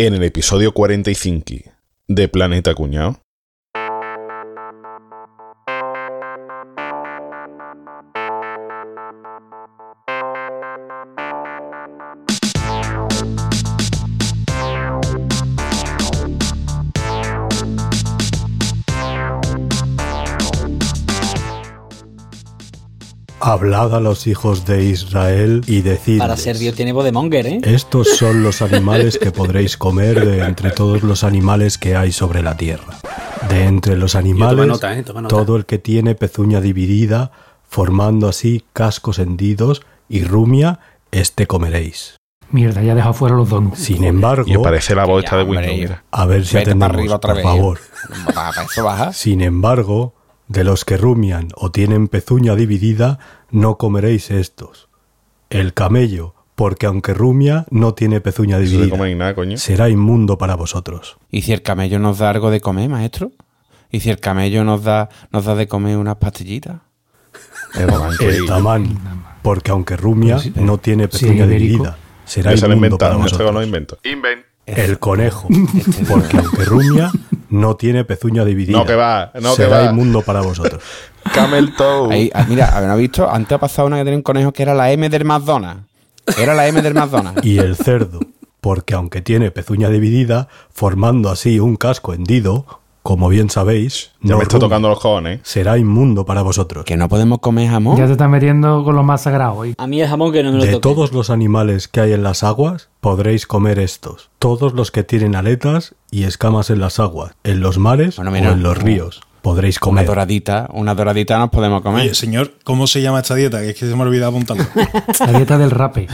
En el episodio 45 de Planeta Cuñado. Hablad a los hijos de Israel y decid. Para ser Dios tiene voz de monger, ¿eh? Estos son los animales que podréis comer de entre todos los animales que hay sobre la tierra. De entre los animales, nota, eh, toma nota. todo el que tiene pezuña dividida, formando así cascos hendidos y rumia, este comeréis. Mierda, ya deja fuera los donuts. Sin embargo, Y parece la voz esta de Windows. a ver si atendemos, arriba otra por vez. favor. Para eso baja. Sin embargo, de los que rumian o tienen pezuña dividida, no comeréis estos. El camello, porque aunque rumia, no tiene pezuña dividida. comer nada, coño. Será inmundo para vosotros. ¿Y si el camello nos da algo de comer, maestro? ¿Y si el camello nos da, nos da de comer unas pastillitas? El tamán, porque aunque rumia, no tiene pezuña dividida. Será se inmundo inventaron, para no vosotros. lo invento. Invent. El conejo, porque aunque rumia, no tiene pezuña dividida. No, que va, no, que Será va. inmundo para vosotros. Camel toe. Ahí, ah, mira, ¿habéis visto? Antes ha pasado una que tenía un conejo que era la M del McDonald's. Era la M del McDonald's. Y el cerdo, porque aunque tiene pezuña dividida, formando así un casco hendido, como bien sabéis, Ya no me está tocando los cojones. será inmundo para vosotros. Que no podemos comer jamón. Ya te estás metiendo con lo más sagrado hoy. A mí el jamón que no me lo De toque. todos los animales que hay en las aguas, podréis comer estos. Todos los que tienen aletas y escamas en las aguas, en los mares Bueno, mira, o en los no. ríos, podréis Una comer. doradita, una doradita nos podemos comer. Oye, señor, ¿cómo se llama esta dieta? Que es que se me ha olvidado apuntarlo. La dieta del rape.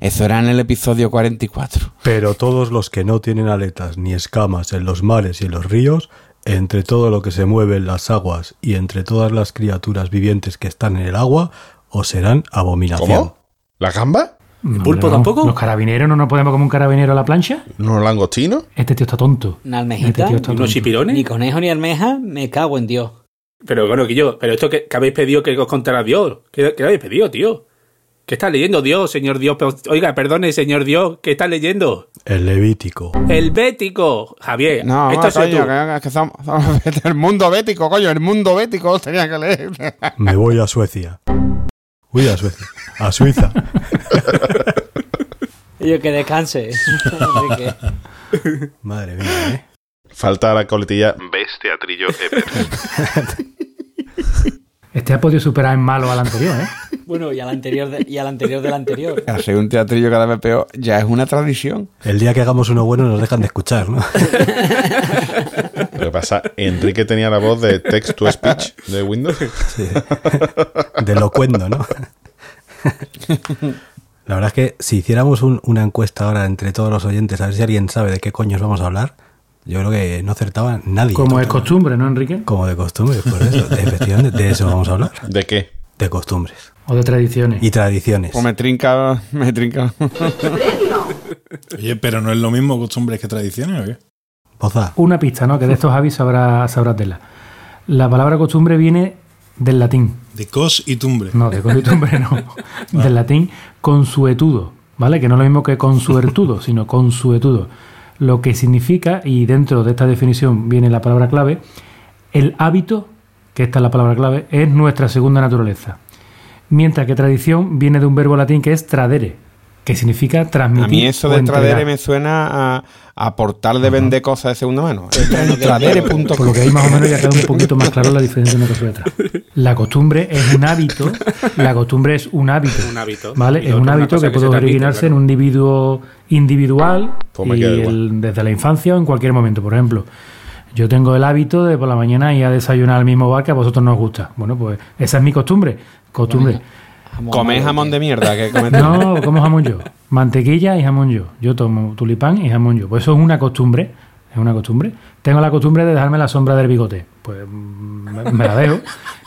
Eso era en el episodio 44. Pero todos los que no tienen aletas ni escamas en los mares y en los ríos, entre todo lo que se mueve en las aguas y entre todas las criaturas vivientes que están en el agua, os serán abominación. ¿Cómo? ¿La gamba? No, pulpo no. tampoco? ¿Los carabineros no nos podemos comer un carabinero a la plancha? ¿Unos langostinos? Este tío está tonto. Una Este almejita. ¿Y unos chipirones? Ni conejo ni almeja, me cago en Dios. Pero bueno, que yo, pero esto que, que habéis pedido que os contara Dios. ¿Qué, qué habéis pedido, tío? ¿Qué está leyendo Dios, señor Dios? Oiga, perdone, señor Dios, ¿qué está leyendo? El Levítico. El Bético. Javier, No, esto es coño, tú. que, que somos, somos el mundo bético, coño, el mundo bético tenía que leer. Me voy a Suecia. Uy, a Suecia. A Suiza. Y yo que descanse. Madre mía, ¿eh? Falta la coletilla. Best teatrillo ever. Este ha podido superar en malo al anterior, ¿eh? bueno, y al anterior, de- y al anterior del anterior. Hacer un teatrillo cada vez peor ya es una tradición. El día que hagamos uno bueno nos dejan de escuchar, ¿no? Lo que pasa, Enrique tenía la voz de text to speech de Windows. De locuendo, ¿no? La verdad es que si hiciéramos un- una encuesta ahora entre todos los oyentes, a ver si alguien sabe de qué coños vamos a hablar, yo creo que no acertaba nadie. Como es costumbre, ¿no, Enrique? Como de costumbre, por eso. De, efectivamente, de eso vamos a hablar. ¿De qué? De costumbres. O de tradiciones. Y tradiciones. Pues me trinca, me trinca. Oye, pero no es lo mismo costumbres que tradiciones, ¿o qué? Poza. Una pista, ¿no? Que de estos Javi sabrá, sabrá tela. La palabra costumbre viene del latín. De cos y tumbre. No, de costumbre no. Del latín consuetudo, ¿vale? Que no es lo mismo que consuetudo, sino consuetudo. Lo que significa, y dentro de esta definición viene la palabra clave, el hábito, que esta es la palabra clave, es nuestra segunda naturaleza. Mientras que tradición viene de un verbo latín que es tradere, que significa transmitir. A mí eso de tradere me suena a, a portal de vender cosas de segunda mano. Tradere.com. Por lo que ahí más o menos ya queda un poquito más claro la diferencia de una cosa y otra. La costumbre es un hábito. La costumbre es un hábito. Un hábito. ¿Vale? Y Es un hábito que puede originarse claro. en un individuo individual Pues y el- desde la infancia o en cualquier momento. Por ejemplo, yo tengo el hábito de por la mañana ir a desayunar al mismo bar que a vosotros no os gusta. Bueno, pues esa es mi costumbre. Costumbre. Jamón jamón de mierda que. No, como jamón yo. Mantequilla y jamón yo. Yo tomo tulipán y jamón yo. Pues eso es una costumbre. Es una costumbre. Tengo la costumbre de dejarme la sombra del bigote. Pues me, me la dejo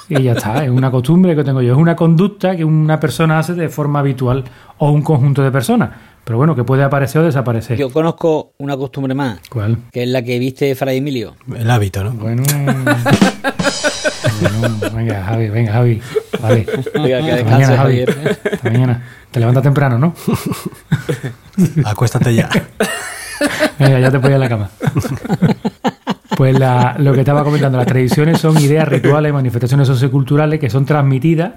y ya está. Es una costumbre que tengo yo. Es una conducta que una persona hace de forma habitual o un conjunto de personas. Pero bueno, que puede aparecer o desaparecer. Yo conozco una costumbre más, ¿Cuál? que es la que viste Fray Emilio. El hábito, ¿no? Bueno. bueno, venga, Javi, venga, Javi. Vale. Oiga, que Hasta descanse, mañana, Javi. Hasta mañana. Te levantas temprano, ¿no? Acuéstate ya. Venga, ya te ponía en la cama. Pues la- lo que estaba comentando, las tradiciones son ideas, rituales, manifestaciones socioculturales que son transmitidas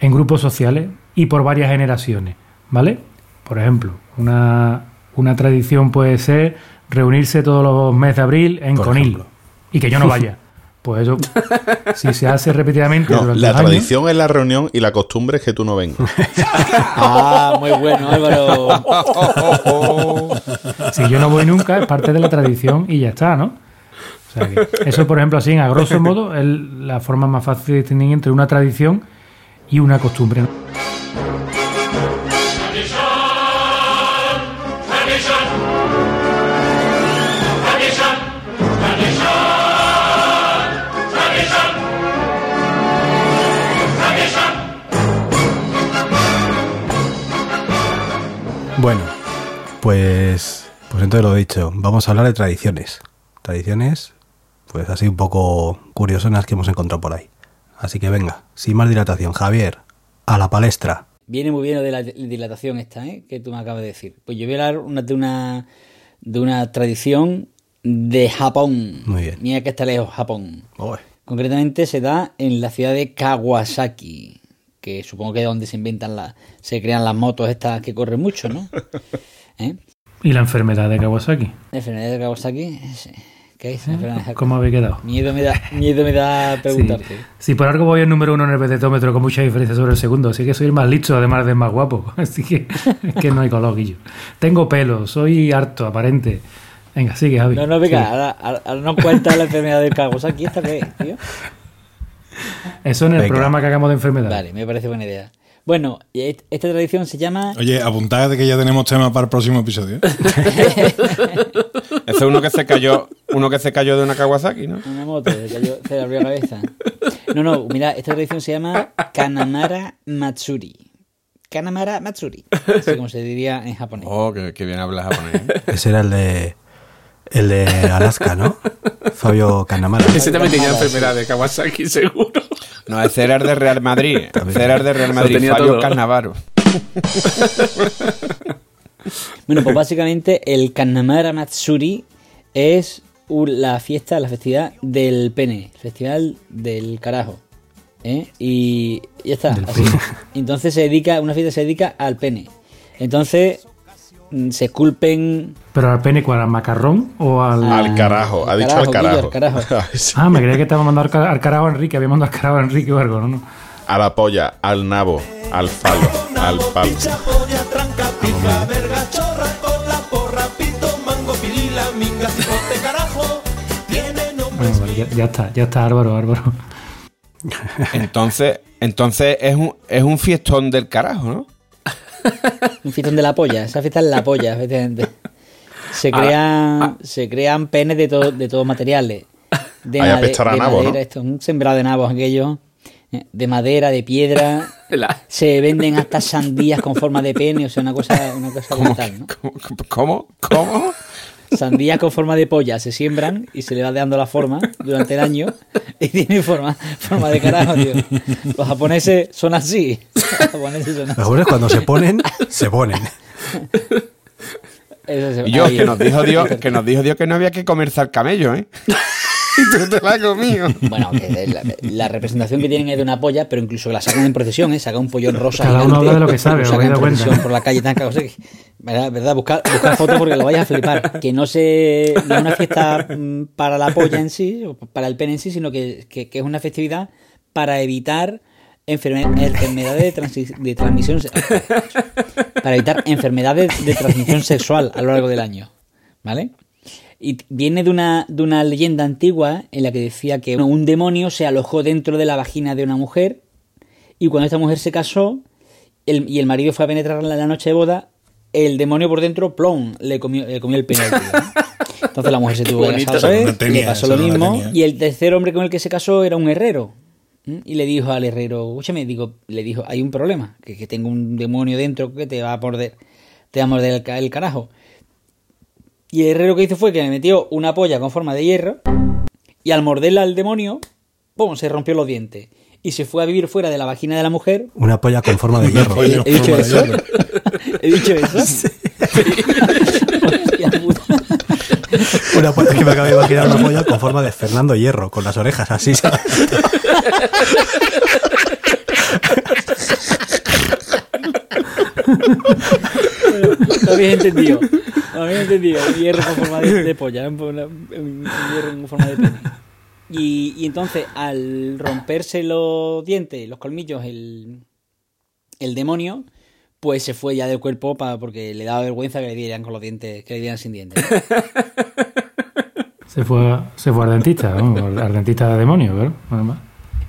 en grupos sociales y por varias generaciones, ¿vale? Por ejemplo, una, una tradición puede ser reunirse todos los meses de abril en Por Conil ejemplo. y que yo no vaya. Pues eso, si se hace repetidamente No, durante la años, tradición es la reunión y la costumbre es que tú no vengas. Ah, muy bueno, Álvaro. si yo no voy nunca, es parte de la tradición y ya está, ¿no? O sea que eso, por ejemplo, así, a grosso modo, es la forma más fácil de distinguir entre una tradición y una costumbre. ¿no? Bueno, pues, pues entonces lo he dicho. Vamos a hablar de tradiciones. Tradiciones, pues así un poco curiosonas que hemos encontrado por ahí. Así que venga, sin más dilatación, Javier, a la palestra. Viene muy bien lo de la dilatación esta, ¿eh? Que tú me acabas de decir. Pues yo voy a hablar una- de una de una tradición de Japón. Muy bien. Mira que está lejos Japón. Concretamente se da en la ciudad de Kawasaki, que supongo que es donde se inventan las, se crean las motos estas que corren mucho, ¿no? ¿Eh? Y la enfermedad de Kawasaki. La enfermedad de Kawasaki, sí. ¿qué es? De- ¿Cómo habéis quedado? Miedo me da, miedo me da preguntarte. Si por algo voy el número uno en el petetómetro con mucha diferencia sobre el segundo, así que soy el más listo, además de más guapo. Así que, es que no hay color, Guillo. Tengo pelo, soy harto, aparente. Venga, sigue, Javi. No, no, venga, ahora, no cuenta la enfermedad de Kawasaki, ¿esta qué es, tío? Eso en el Venga. programa que hagamos de enfermedad. Vale, me parece buena idea. Bueno, esta tradición se llama... Oye, apuntad de que ya tenemos tema para el próximo episodio. ¿eh? Ese es uno que se cayó, uno que se cayó de una Kawasaki, ¿no? Una moto, se, cayó, se le abrió la cabeza. No, no, mira, esta tradición se llama Kanamara Matsuri. Kanamara Matsuri, así como se diría en japonés. Oh, que, que bien hablas japonés. ¿eh? ese era el de el de Alaska, ¿no? Fabio Canamara. Ese también tenía enfermedad de Kawasaki, seguro. No, ese era el de Real Madrid. Ese era el de Real Madrid. tenía Fabio todo. Cannavaro. Bueno, pues básicamente el Kanamara Matsuri es la fiesta, la festividad del pene, el festival del carajo. ¿eh? Y ya está. así. Entonces se dedica, una fiesta se dedica al pene. Entonces se esculpen ¿Pero al pene cuál? ¿Al macarrón o al.? Al carajo, ha dicho al Guillo, carajo. al. Ah, me creía que estaba mandando al, ca- al carajo a Enrique. Había mandado al carajo a Enrique o algo, ¿no? no. A la polla, al nabo, al falo, al palo. Bueno, vale, ya, ya está, ya está, Álvaro, Álvaro. Entonces, entonces es un, es un fiestón del carajo, ¿no? Un fiestón de la polla, esa fiesta es la polla, efectivamente. Se Ah, crean, se crean penes de, todo, de todos materiales. De, made- de nabo, ¿no? madera, esto, un sembrado de nabos aquello. eh, De madera, de piedra. La- Se venden hasta sandías con forma de pene, o sea, una cosa, una cosa brutal, ¿no? ¿Cómo? ¿Cómo? ¿Cómo? Sandías con forma de polla se siembran y se le va dando la forma durante el año y tiene forma, forma de carajo, tío. Los japoneses son así. Los japoneses son así. cuando se ponen, se ponen. Eso se- Y yo, ahí. que nos dijo Dios, que nos dijo Dios que no había que comerse al camello, ¿eh? Y tú te la has comido. Bueno, que la, la representación que tienen es de una polla, pero incluso la sacan en procesión, ¿eh? Saca un pollón rosa. Cada uno habla de lo que sabe, lo sacan en procesión por la calle tan cagado, que- ¿Verdad? ¿verdad? Buscar, buscar fotos porque lo vayas a flipar. Que no, se, no es una fiesta mm, para la polla en sí, o para el pene en sí, sino que, que- que es una festividad para evitar enferme- enfermedades de, de transmisión para evitar enfermedades de transmisión sexual a lo largo del año. ¿Vale? Y viene de una, de una leyenda antigua en la que decía que un demonio se alojó dentro de la vagina de una mujer y cuando esta mujer se casó el- y el marido fue a penetrarla en la noche de boda, el demonio por dentro, plom, le comió, le comió el pene. Entonces la mujer se tuvo que casar no le pasó lo no mismo y el tercer hombre con el que se casó era un herrero. Y le dijo al herrero, escúchame, digo, le dijo, hay un problema, que, que tengo un demonio dentro que te va a morder, te va a morder el, ca- el carajo. Y el herrero que hizo fue que le metió una polla con forma de hierro y al morderla al demonio, ¡pum! se rompió los dientes. Y se fue a vivir fuera de la vagina de la mujer. Una polla con forma de hierro. ¿He dicho de eso? hierro. ¿He dicho eso? Hostia puta. Una polla que me acabo de imaginar una polla con forma de Fernando Hierro, con las orejas así. ¿sabes? Lo habéis entendido. Lo habéis entendido. Hierro con forma de, polla. Un, hierro con forma de pene. Y, entonces, al romperse los dientes, los colmillos, el, el demonio, pues se fue ya del cuerpo porque le daba vergüenza que le dieran con los dientes, que le dieran sin dientes. Se fue, se fue al dentista, ¿no? al dentista de demonio, ¿verdad?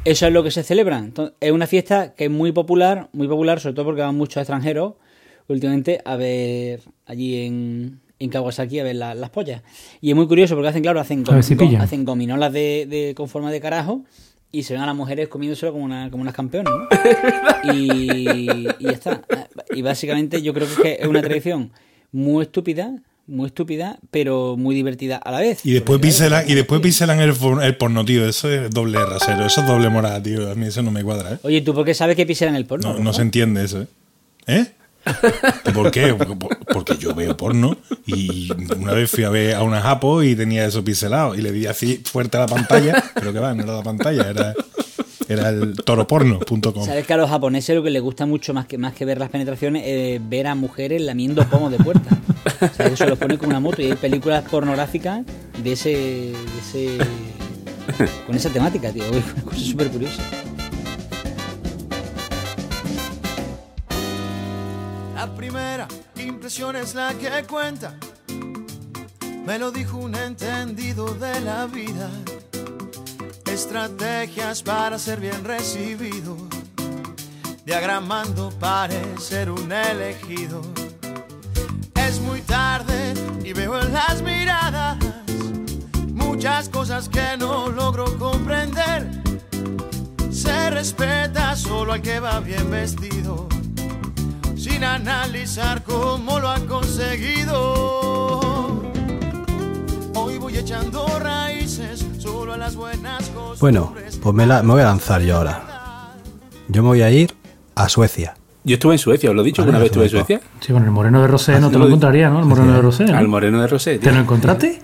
Eso es lo que se celebra. Entonces, es una fiesta que es muy popular, muy popular, sobre todo porque van muchos extranjeros últimamente a ver allí en, en Kawasaki a ver la- las pollas. Y es muy curioso porque hacen, claro, hacen, si hacen gominolas de, de- con forma de carajo y se ven a las mujeres comiéndoselo como, una, como unas campeonas. ¿no? y, y ya está. Y básicamente yo creo que es una tradición muy estúpida, muy estúpida, pero muy divertida a la vez. Y después pincelan, y después pincelan el, el porno, tío. Eso es doble rasero. Eso es doble morada, tío. A mí eso no me cuadra, ¿eh? Oye, ¿tú por qué sabes que pisan el porno? No, se entiende eso, ¿eh? ¿Eh? ¿Por qué? Por- Porque yo veo porno y una vez fui a ver a una japo y tenía eso pincelado y le di así fuerte a la pantalla, pero que va, no era la pantalla, era, era el toroporno.com. Sabes que a los japoneses lo que les gusta mucho más que más que ver las penetraciones es ver a mujeres lamiendo pomos de puerta. O sea, eso los pone como una moto y hay películas pornográficas de ese, de ese con esa temática, tío. Es una cosa súper curiosa. La primera impresión es la que cuenta. Me lo dijo un entendido de la vida. Estrategias para ser bien recibido. Diagramando parecer un elegido. Es muy tarde y veo en las miradas muchas cosas que no logro comprender. Se respeta solo al que va bien vestido sin analizar cómo lo ha conseguido. Hoy voy echando raíces solo a las buenas cosas. Bueno, pues me, la- me voy a lanzar yo ahora. Yo me voy a ir a Suecia. Yo estuve en Suecia, os lo he dicho, Vale, una vez estuve en. Suecia. Sí, con el moreno de Rosé no te lo encontraría, ¿no? El moreno de Rosé. ¿no? Al moreno de Rosé. ¿Te lo encontraste?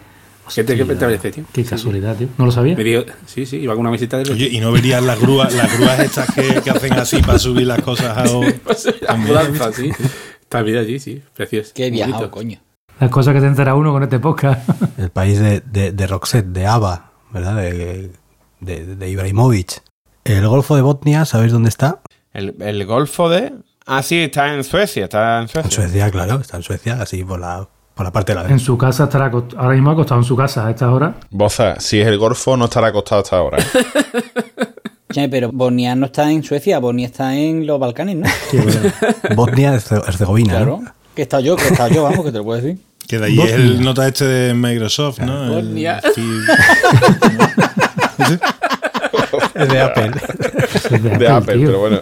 ¿Qué te, qué te Hostia, parece, tío? Qué Sí, casualidad, tío. No lo sabía. Me dijo, sí, sí, iba con una mesita de Oye, y no verías las grúas, las grúas estas que, que hacen así para subir las cosas a También. Ambulancia, sí. También allí, sí. Precioso. He viajado, coño. Las cosas que te entera uno con este podcast. El país de, de, de Roxette, de ABBA, ¿verdad? De, de, de Ibrahimovic. El Golfo de Botnia, ¿sabéis dónde está? El, el Golfo de. Ah, sí, está en Suecia, está en Suecia. En Suecia, claro, está en Suecia, así por la, por la parte de la En su casa estará ahora mismo acostado en su casa a esta hora. Boza, si es el Golfo, no estará acostado hasta ahora. ¿eh? Che, pero Bosnia no está en Suecia, Bosnia está en los Balcanes, ¿no? Bosnia Herzegovina, Claro. ¿no? Que he estado yo, que he estado yo, vamos, que te lo puedo decir. Que de ahí es el nota este de Microsoft, ¿no? El- Bosnia. sí. Es de Apple. Es de De Apple, pero bueno.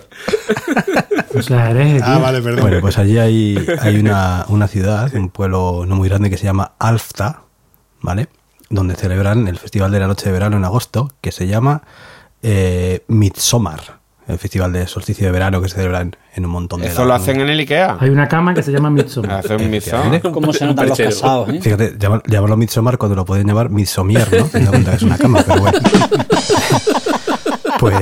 O sea, eres. Ah, vale, perdón. Bueno, pues allí hay, hay una, una ciudad, un pueblo no muy grande que se llama Alfta, ¿vale? Donde celebran el Festival de la Noche de Verano en agosto, que se llama eh, Midsommar, el festival de solsticio de verano que se celebra en, en un montón de Eso lo hacen en el Ikea. Hay una cama que se llama Midsommar. Hacen misón. ¿Cómo se notan los casados, eh? Fíjate, llamar- llamarlo Midsommar cuando lo pueden llamar Midsomier, ¿no? Teniendo en cuenta que es una cama, pero bueno. Pues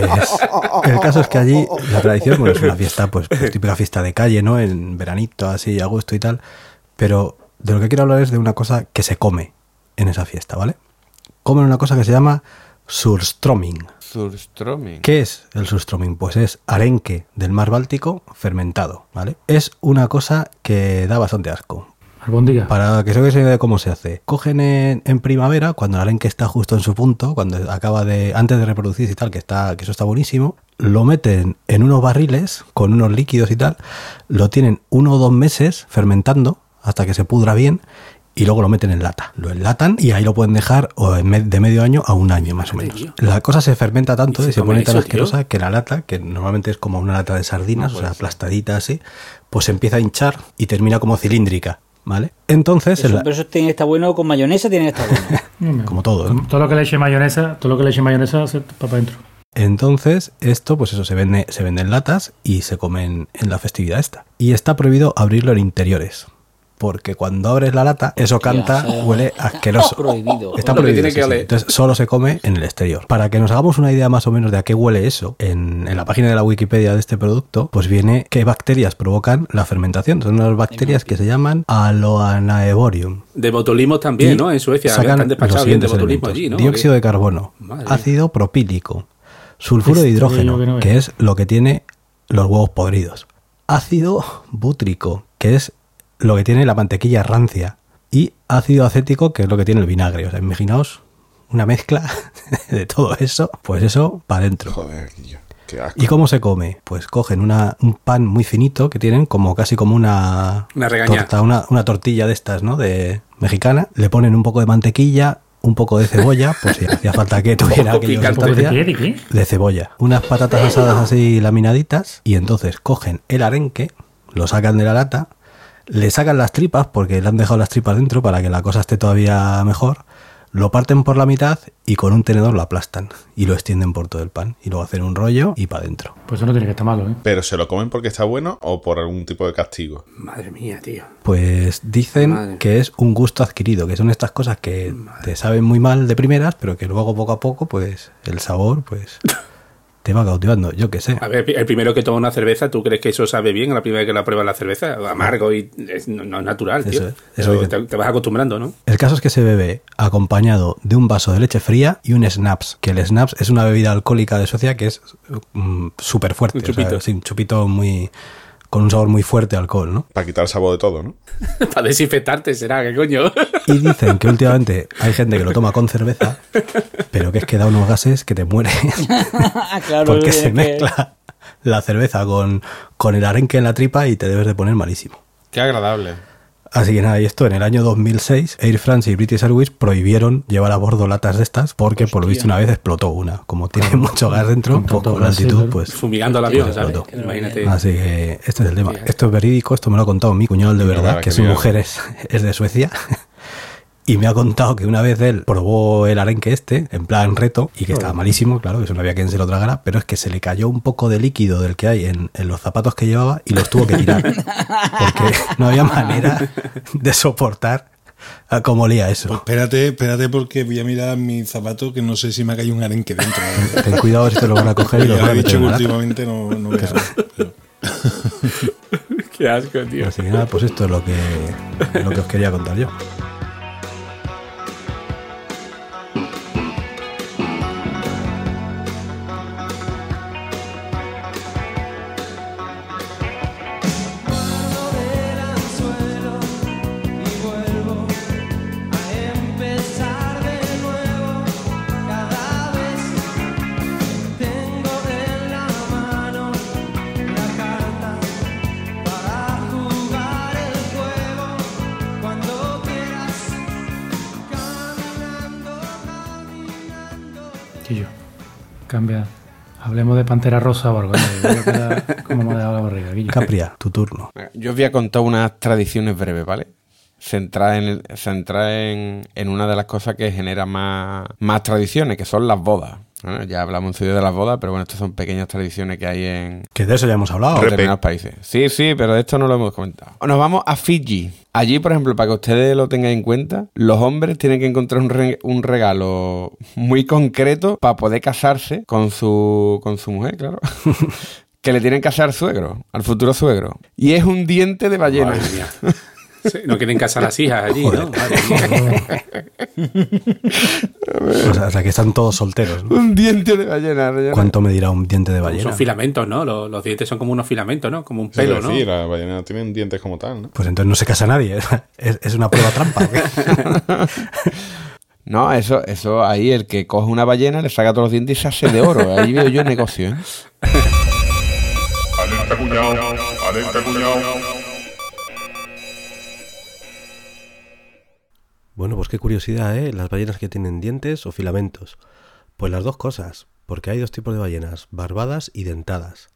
el caso es que allí la tradición, bueno, es una fiesta, pues, pues, típica fiesta de calle, ¿no? En veranito, así, agosto y tal. Pero de lo que quiero hablar es de una cosa que se come en esa fiesta, ¿vale? Comen una cosa que se llama surströmming. Surströmming. ¿Qué es el surströmming? Pues es arenque del mar Báltico fermentado, ¿vale? Es una cosa que da bastante asco. Albóndiga. Para que se de cómo se hace. Cogen en, en primavera, cuando el arenque está justo en su punto, cuando acaba de. antes de reproducirse y tal, que está, que eso está buenísimo, lo meten en unos barriles con unos líquidos y tal, lo tienen uno o dos meses fermentando hasta que se pudra bien. Y luego lo meten en lata. Lo enlatan y ahí lo pueden dejar o en me- de medio año a un año más o menos. tío. La cosa se fermenta tanto ¿Y y se pone tan eso, tío? asquerosa que la lata, que normalmente es como una lata de sardinas, o sea, aplastadita así, pues se empieza a hinchar y termina como cilíndrica, ¿vale? Entonces, Eso, en la- pero eso tiene que estar bueno con mayonesa, tiene que estar bueno. como todo, ¿no? Todo lo que le eche mayonesa, todo lo que le eche mayonesa se para adentro. Entonces, esto, pues eso, se vende, se vende en latas y se comen en la festividad esta. Y está prohibido abrirlo en interiores. Porque cuando abres la lata, eso canta, huele asqueroso. Prohibido. Está que prohibido. tiene sí, que sí. oler. Entonces solo se come en el exterior. Para que nos hagamos una idea más o menos de a qué huele eso, en, en la página de la Wikipedia de este producto, pues viene qué bacterias provocan la fermentación. Son unas bacterias que se llaman Aloanaeborium. De botulismo también, Y ¿no? En Suecia sacan los bien de botulismo allí, ¿no? Dióxido de carbono, Madre ácido propílico, sulfuro de Esto hidrógeno, que no que veo. es lo que tiene los huevos podridos, ácido bútrico, que es lo que tiene la mantequilla rancia, y ácido acético, que es lo que tiene el vinagre. O sea, imaginaos una mezcla de todo eso, pues eso para adentro. Joder, asco. ¿Y cómo se come? Pues cogen una, un pan muy finito que tienen como casi como una, Una torta, una, una tortilla de estas, ¿no? De mexicana. Le ponen un poco de mantequilla, un poco de cebolla, pues si hacía falta que tuviera picante. ¿De. De cebolla. Unas patatas asadas así laminaditas y entonces cogen el arenque, lo sacan de la lata, le sacan las tripas porque le han dejado las tripas dentro para que la cosa esté todavía mejor, lo parten por la mitad y con un tenedor lo aplastan y lo extienden por todo el pan y luego hacen un rollo y para adentro. Pues eso no tiene que estar malo, ¿eh? ¿Pero se lo comen porque está bueno o por algún tipo de castigo? Madre mía, tío. Pues dicen Madre. que es un gusto adquirido, que son estas cosas que te saben muy mal de primeras, pero que luego poco a poco, pues el sabor, pues te va cautivando, yo qué sé. A ver, el primero que toma una cerveza, ¿tú crees que eso sabe bien la primera vez que la pruebas la cerveza? Amargo y es, no, no es natural, tío. Eso es, eso Pero dicen. te, te vas acostumbrando, ¿no? El caso es que se bebe acompañado de un vaso de leche fría y un snaps, que el snaps es una bebida alcohólica de Suecia que es mm, súper fuerte. Un chupito. sí, un chupito muy con un sabor muy fuerte a alcohol, ¿no? Para quitar el sabor de todo, ¿no? Para desinfectarte, será, ¿qué coño? Y dicen que últimamente hay gente que lo toma con cerveza, pero que es que da unos gases que te mueres claro, porque se que- mezcla la cerveza con, con el arenque en la tripa y te debes de poner malísimo. Qué agradable. Así que nada, y esto en el año 2006, Air France y British Airways prohibieron llevar a bordo latas de estas porque por lo visto una vez explotó una. Como tiene mucho gas dentro, Con poco la altitud, pues... Fumigando el avión, pues ¿sabes? Imagínate. Así que este es el tema. Esto es verídico, esto me lo ha contado mi cuñado de verdad, que su mujer es, es de Suecia. Y me ha contado que una vez él probó el arenque este, en plan reto, y que estaba malísimo, claro, que eso no había quien se lo tragara, pero es que se le cayó un poco de líquido del que hay en, en los zapatos que llevaba y los tuvo que tirar. Porque no había manera de soportar a cómo olía Pues eso. espérate, espérate porque voy a mirar mi zapato que no sé si me ha caído un arenque dentro. Ten cuidado si te lo van a coger y lo van a dicho que últimamente no, no pero- Qué asco, tío. Así que nada, pues esto es lo que, lo que os quería contar yo. Hablemos de Pantera Rosa o algo. me ha dado la barriga, Guillo. Capria, tu turno. Yo os voy a contar unas tradiciones breves, ¿vale? Centradas en, en, en una de las cosas que genera más, más tradiciones, que son las bodas. Bueno, ya hablamos su día de las bodas, pero bueno, estas son pequeñas tradiciones que hay en Que de eso ya hemos hablado. en determinados países. Sí, sí, pero de esto no lo hemos comentado. Nos vamos a Fiji. Allí, por ejemplo, para que ustedes lo tengan en cuenta, los hombres tienen que encontrar un, re- un regalo muy concreto para poder casarse con su, con su mujer, claro. que le tienen que hacer al suegro, al futuro suegro. Y es un diente de ballena. Sí, no quieren casar las hijas allí, ¿no? Madre mía. O sea, o sea, que están todos solteros. ¿no? Un diente de ballena. ¿Cuánto me dirá un diente de ballena? Son filamentos, ¿no? Los, los dientes son como unos filamentos, ¿no? Como un Pelo, pelo, ¿no? Sí, la ballena tienen dientes como tal, ¿no? Pues entonces no se casa nadie. Es, es una prueba trampa. No, eso, eso ahí el que coge una ballena le saca todos los dientes y se hace de oro. Ahí veo yo negocio, ¿eh? Alerta cuñado, alerta cuñado. Bueno, pues qué curiosidad, ¿eh? Las ballenas que tienen dientes o filamentos. Pues las dos cosas, porque hay dos tipos de ballenas, barbadas y dentadas.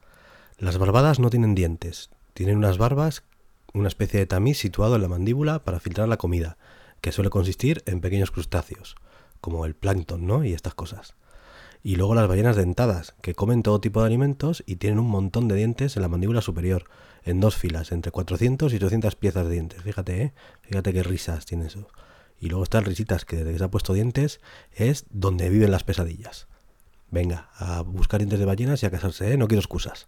Las barbadas no tienen dientes, tienen unas barbas, una especie de tamiz situado en la mandíbula para filtrar la comida, que suele consistir en pequeños crustáceos, como el plancton, ¿no? Y estas cosas. Y luego las ballenas dentadas, que comen todo tipo de alimentos y tienen un montón de dientes en la mandíbula superior, en dos filas, entre 400 y 800 piezas de dientes. Fíjate, ¿eh? Fíjate qué risas tiene eso. Y luego están risitas, que desde que se ha puesto dientes es donde viven las pesadillas. Venga, a buscar dientes de ballenas y a casarse, ¿eh? No quiero excusas.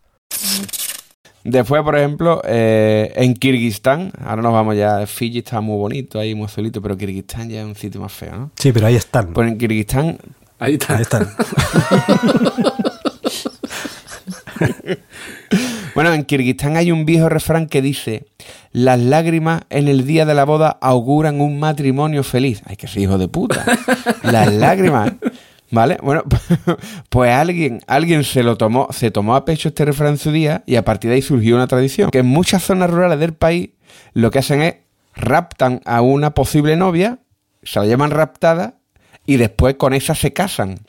Después, por ejemplo, eh, en Kirguistán, ahora nos vamos ya, Fiji está muy bonito, ahí muy solito, pero Kirguistán ya es un sitio más feo, ¿no? Sí, pero ahí están. Pues en Kirguistán, Ahí está. Ahí están. bueno, en Kirguistán hay un viejo refrán que dice, las lágrimas en el día de la boda auguran un matrimonio feliz. Ay, que ese hijo de puta. Las lágrimas. ¿Vale? Bueno, pues alguien, alguien se lo tomó, se tomó a pecho este refrán en su día y a partir de ahí surgió una tradición. Que en muchas zonas rurales del país lo que hacen es raptan a una posible novia, se la llaman raptada y después con esa se casan.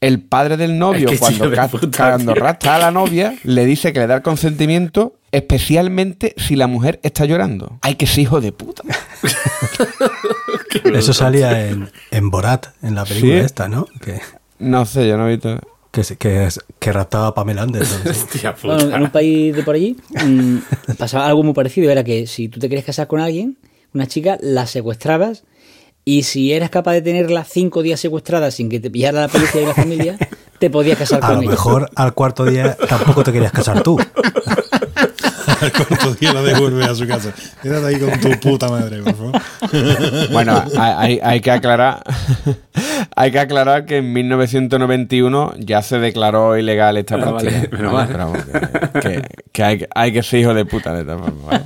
El padre del novio, Es que cuando, de puta, cuando rapta a la novia, le dice que le da el consentimiento, especialmente si la mujer está llorando. Ay, que ese hijo de puta. Eso salía en, en Borat, en la película ¿Sí? esta, ¿no? Que, No sé, yo no he visto. que, se- que, es- que raptaba a Pamela Anderson. sí. Hostia puta. Bueno, en un país de por allí mm, pasaba algo muy parecido. Era que si tú te querías casar con alguien, una chica, la secuestrabas y si eras capaz de tenerla cinco días secuestrada sin que te pillara la policía y la familia, te podías casar A con lo ella. mejor al cuarto día tampoco te querías casar tú. Al cuarto día la devuelve a su casa. Quédate ahí con tu puta madre, por favor. Bueno, hay, que aclarar. hay que aclarar que en 1991 ya se declaró ilegal esta vale, práctica. ¿vale? Pero que, que- que hay, hay que ser hijo de puta de esta forma, ¿vale?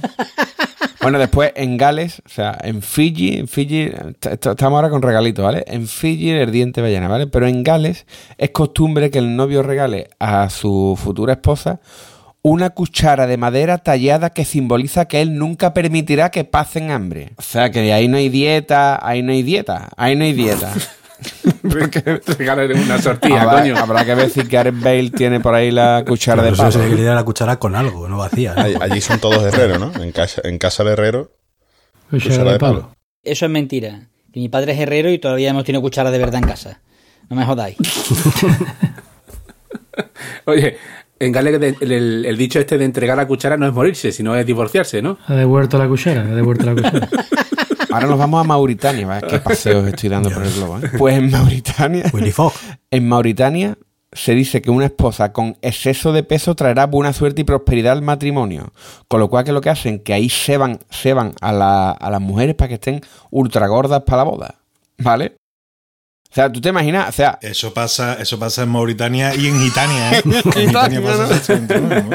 Bueno, después en Gales, o sea, en Fiji, en Fiji, estamos ahora con regalitos, ¿vale? En Fiji el diente ballena, ¿vale? Pero en Gales es costumbre que el novio regale a su futura esposa una cuchara de madera tallada que simboliza que él nunca permitirá que pasen hambre. O sea, que ahí no hay dieta, ahí no hay dieta, ahí no hay dieta. Porque regalen una sortilla, habrá, coño. habrá que ver si Gareth Bale tiene por ahí la cuchara Pero de se palo. le da la cuchara con algo, no vacía. ¿no? Allí, allí son todos herreros, ¿no? En casa, en casa de herrero, Cuchara cuchara de de palo. palo. Eso es mentira. Que mi padre es herrero y todavía hemos tenido cuchara de verdad en casa. No me jodáis. Oye, en Gales de- el, el- el dicho este de entregar la cuchara no es morirse, sino es divorciarse, ¿no? Ha devuelto la cuchara, ha devuelto la cuchara. Ahora nos vamos a Mauritania, ¿vale? qué paseos estoy dando por el globo. ¿eh? Pues en Mauritania, Willy en Mauritania se dice que una esposa con exceso de peso traerá buena suerte y prosperidad al matrimonio. Con lo cual que lo que hacen que ahí se van, se van a, la- a las mujeres para que estén ultra gordas para la boda, ¿vale? O sea, tú te imaginas, o sea, Eso pasa, eso pasa en Mauritania y en Gitania, ¿eh? En Gitania, pasa ¿no? exactamente lo mismo.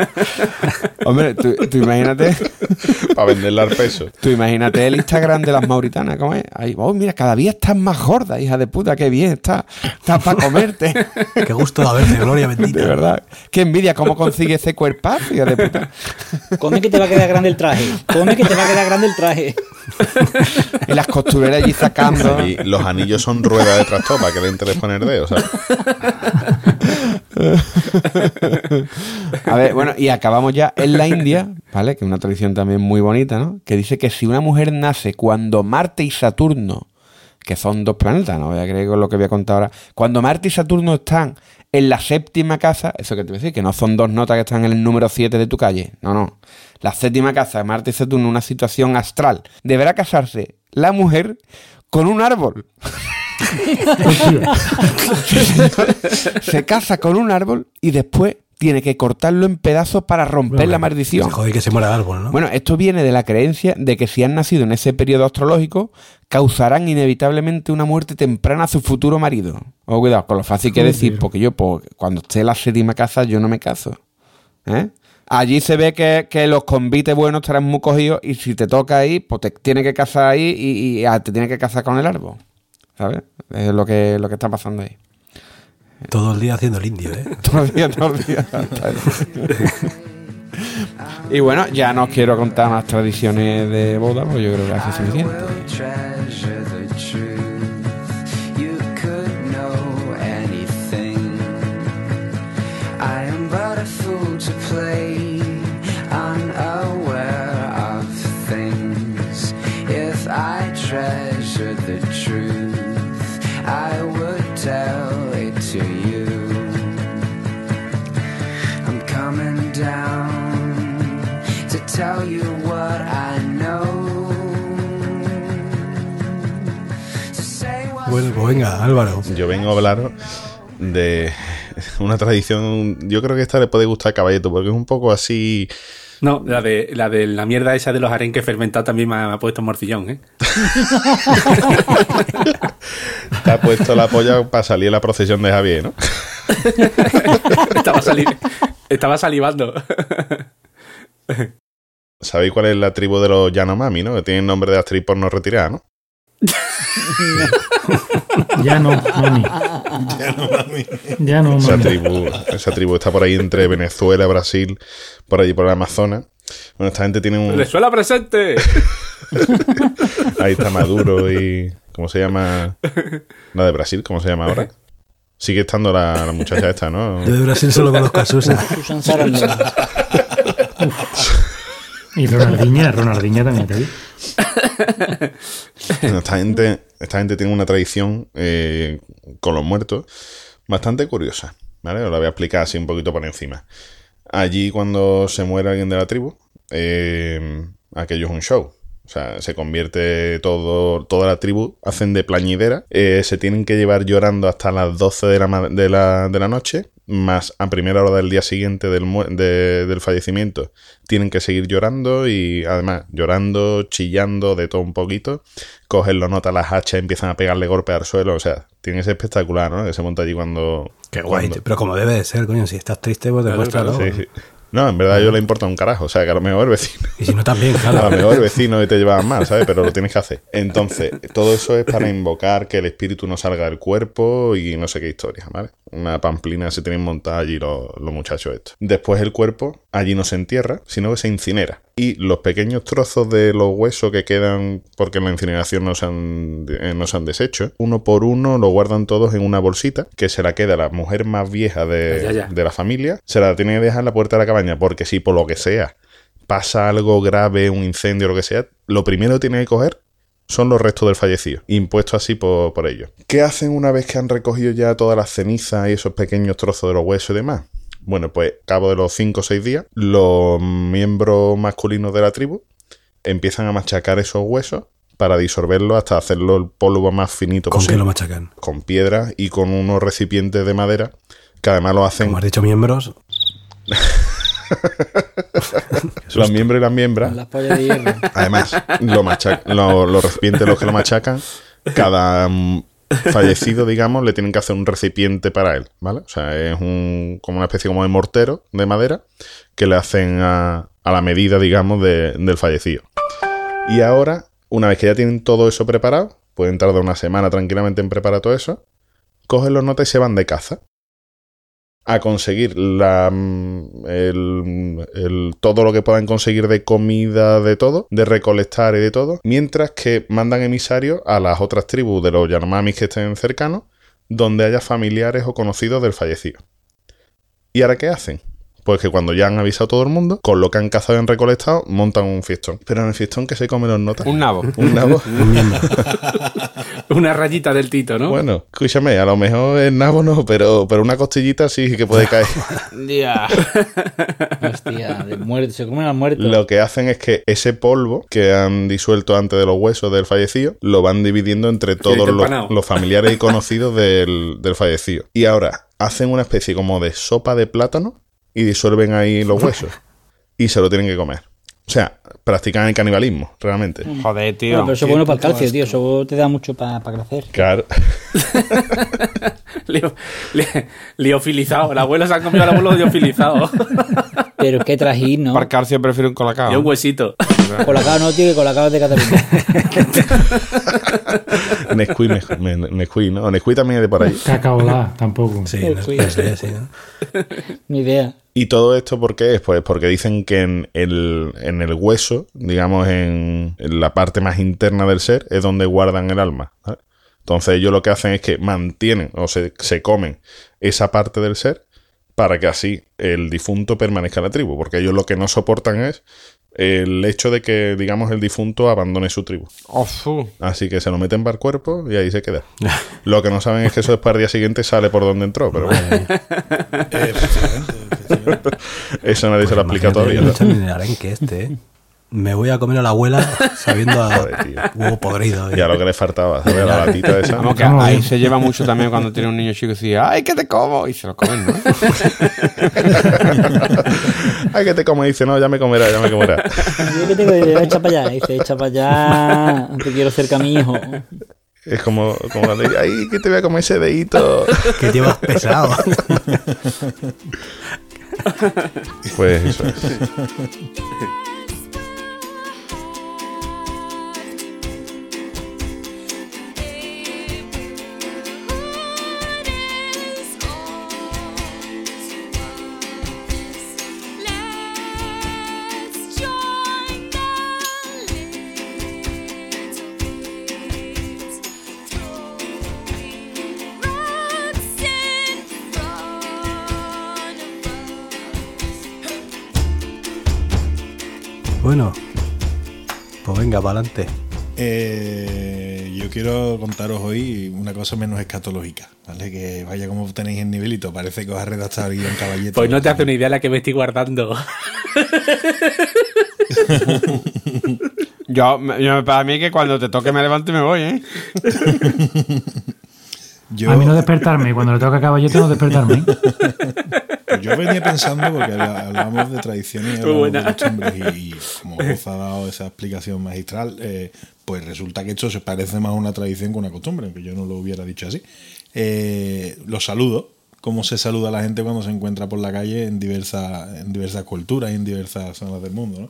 hombre, tú, tú imagínate, para venderla al peso. tú imagínate el Instagram de las mauritanas, ¿cómo es? Ahí, oh, mira, cada día estás más gorda, hija de puta, qué bien, está, está para comerte. Qué gusto de verte, Gloria De bendita. verdad. Qué envidia, cómo consigue ese cuerpazo, hija de puta. Come que te va a quedar grande el traje. Come que te va a quedar grande el traje. Y las costureras allí sacando. Y los anillos son ruedas de tractor para que le entre poner dedos, ¿sabes? A ver, bueno, y acabamos ya en la India, ¿vale? Que es una tradición también muy bonita, ¿no? Que dice que si una mujer nace cuando Marte y Saturno, que son dos planetas, no voy a creer con lo que voy a contar ahora, cuando Marte y Saturno están en la séptima casa, eso que te voy a decir, que no son dos notas que están en el número 7 de tu calle, no, no. La séptima casa de Marte y Saturno, una situación astral. Deberá casarse la mujer con un árbol. se casa con un árbol y después tiene que cortarlo en pedazos para romper la maldición. Se jode que se muera el árbol, ¿no? Bueno, esto viene de la creencia de que si han nacido en ese periodo astrológico, causarán inevitablemente una muerte temprana a su futuro marido. O cuidado, con lo fácil que decir, porque yo, pues, cuando esté en la séptima casa, yo no me caso. ¿Eh? Allí se ve que, que los convites buenos estarán muy cogidos y si te toca ahí, pues te tienes que casar ahí y, y, ah, te tienes que casar con el árbol. ¿Sabes? Es lo que, lo que está pasando ahí. Todo el día haciendo el indio, ¿eh? Todo el día, todo el día. y bueno, ya no os quiero contar más tradiciones de boda, pues yo creo que hace suficiente. Tell you what I know. To say what Bueno, pues venga, Álvaro. Yo vengo a hablaros de una tradición. Yo creo que esta le puede gustar a Caballeto, porque es un poco así. No, la de, la de la mierda esa de los arenques fermentados también me ha, me ha puesto morcillón, ¿eh? Te ha puesto la polla para salir a la procesión de Javier, ¿no? estaba, sali- estaba salivando. ¿Sabéis cuál es la tribu de los Yanomami, no? Que tienen nombre de actriz porno retirada, ¿no? Ya no, mami. Ya no, mami. Ya no, Esa mami. tribu, esa tribu está por ahí entre Venezuela, Brasil, por allí por el Amazonas. Bueno, esta gente tiene un. ¡Venezuela presente! Ahí está Maduro y. ¿Cómo se llama? La de Brasil, ¿cómo se llama ahora? Sigue estando la, la muchacha esta, ¿no? Yo de Brasil solo conozco a Susa. Susan Sarandon. Y Ronaldinha, Ronaldinha también te vi. Bueno, esta gente, esta gente tiene una tradición eh, con los muertos bastante curiosa. ¿Vale? Os la voy a explicar así un poquito por encima. Allí, cuando se muere alguien de la tribu, eh, aquello es un show. O sea, se convierte todo, toda la tribu, hacen de plañidera, eh, se tienen que llevar llorando hasta las 12 de la, de la, de la noche, más a primera hora del día siguiente del, de- del fallecimiento, tienen que seguir llorando y además llorando, chillando, de todo un poquito, cogen los notas las hachas, empiezan a pegarle golpes al suelo, o sea, tiene que ser espectacular, ¿no? Que se monta allí cuando... Qué guay. cuando- Pero como debe de ser, coño, si estás triste, pues demuéstralo. Sí, sí. No, en verdad a ellos le importa un carajo. O sea, que a lo mejor el vecino. Y si no, también, A claro. lo mejor el vecino y te llevaban mal, ¿sabes? Pero lo tienes que hacer. Entonces, todo eso es para invocar que el espíritu no salga del cuerpo y no sé qué historia, ¿vale? Una pamplina se tienen montada allí los, los muchachos estos. Después el cuerpo allí no se entierra, sino que se incinera. Y los pequeños trozos de los huesos que quedan porque en la incineración no se han, eh, no se han deshecho, uno por uno lo guardan todos en una bolsita que se la queda la mujer más vieja de, Ya, ya. de la familia, se la tiene que dejar en la puerta de la cabaña porque si por lo que sea pasa algo grave, un incendio o lo que sea, lo primero que tiene que coger son los restos del fallecido, impuestos así por, por ellos. ¿Qué hacen una vez que han recogido ya todas las cenizas y esos pequeños trozos de los huesos y demás? Bueno, pues cabo de los 5 o 6 días, los miembros masculinos de la tribu empiezan a machacar esos huesos para disolverlos hasta hacerlo el polvo más finito ¿Con qué posible. lo machacan? Con piedra y con unos recipientes de madera que además lo hacen Como has dicho, miembros. los miembros y las miembras Las pollas de hierro. Además, lo lo- los recipientes los que lo machacan, cada mm, fallecido, digamos, le tienen que hacer un recipiente para él, ¿vale? O sea, es un, como una especie como de mortero de madera que le hacen a, a la medida, digamos, de- del fallecido. Y ahora, una vez que ya tienen todo eso preparado, pueden tardar una semana tranquilamente en preparar todo eso, cogen los notas y se van de caza a conseguir la, mm, el, todo lo que puedan conseguir de comida, de todo, de recolectar y de todo, mientras que mandan emisarios a las otras tribus de los Yanomamis que estén cercanos, donde haya familiares o conocidos del fallecido. ¿Y ahora qué hacen? Pues que cuando ya han avisado a todo el mundo, con lo que han cazado y han recolectado, montan un fiestón. Pero en el fiestón que se comen los notas. Un nabo. Un nabo. Una rayita del Tito, ¿no? Bueno, escúchame, a lo mejor el nabo no, pero, pero una costillita sí que puede caer. Ya. Hostia, de muerto. Se comen al muerto. Lo que hacen es que ese polvo que han disuelto antes de los huesos del fallecido lo van dividiendo entre todos los, los familiares y conocidos del, del fallecido. Y ahora hacen una especie como de sopa de plátano y disuelven ahí los huesos. y se lo tienen que comer. O sea, practican el canibalismo, realmente. Joder, tío. Bueno, pero eso es bueno para el calcio, tío. Eso te da mucho para crecer. Claro. Lio- li- liofilizado. El abuelo se ha comido al abuelo liofilizado. Pero qué trajín, ¿no? Para el calcio prefiero un colacao. y un huesito. Colacao no, tío, que colacao es de Cataluña. Nesquí, me- me- Nesquí, ¿no? Nesquí también es de por ahí. Cacaolá, tampoco. Sí, no, no sé, sí, ¿no? Ni idea. ¿Y todo esto por qué es? Pues porque dicen que en el, en el hueso, digamos en, en la parte más interna del ser, es donde guardan el alma. ¿vale? Entonces ellos lo que hacen es que mantienen o se, se comen esa parte del ser para que así el difunto permanezca en la tribu. Porque ellos lo que no soportan es el hecho de que, digamos, el difunto abandone su tribu. Así que se lo meten para el cuerpo y ahí se queda. Lo que no saben es que eso después al día siguiente sale por donde entró. Pero bueno. Efectivamente. Eso nadie se lo aplica Imagínate, todavía. no el arenque este, ¿eh? Me voy a comer a la abuela sabiendo a huevo podrido. ¿eh? Ya lo que le faltaba, ¿sabes? La latita esa. Vamos, que ahí se lleva mucho también cuando tiene un niño chico y dice, ¡ay, que te como! Y se lo comen, ¿no? Ay, que te como dice, no, ya me comerá, ya me comerá. Yo que tengo que echa para allá. Dice, echa para allá. Te quiero cerca a mi hijo. Es como, como cuando dice, ay, que te voy a comer ese dedito. Que llevas pesado. Pues eso es. Bueno, pues venga, para adelante. Eh, yo quiero contaros hoy una cosa menos escatológica, ¿vale? Que vaya como tenéis el nivelito, parece que os ha redactado aquí en caballete. Pues no te hace una idea la que me estoy guardando. Yo, yo- para mí que cuando te toque me levanto y me voy, ¿eh? Yo, A mí no despertarme. Cuando le toca a caballete, no despertarme. yo venía pensando, porque hablábamos de tradiciones y de costumbres, y, como os ha dado esa explicación magistral, eh, pues resulta que esto se parece más a una tradición que una costumbre, aunque yo no lo hubiera dicho así. Eh, los saludos, cómo se saluda a la gente cuando se encuentra por la calle en diversas, en diversas culturas y en diversas zonas del mundo, ¿no?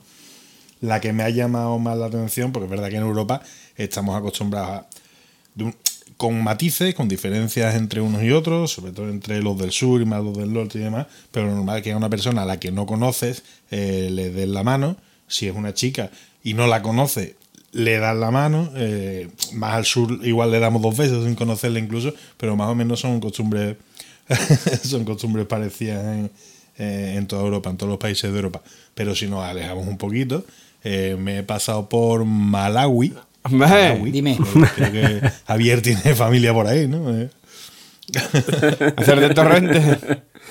La que me ha llamado más la atención, porque es verdad que en Europa estamos acostumbrados a, de un- con matices, con diferencias entre unos y otros, sobre todo entre los del sur y más los del norte y demás, pero normal que a una persona a la que no conoces eh, le des la mano, si es una chica y no la conoce, le das la mano, eh, más al sur igual le damos dos besos sin conocerla incluso, pero más o menos son costumbres, son costumbres parecidas en, eh, en toda Europa, en todos los países de Europa. Pero si nos alejamos un poquito, me he pasado por Malawi. Dime. Creo que Javier tiene familia por ahí, ¿no? Eh, hacer de torrente.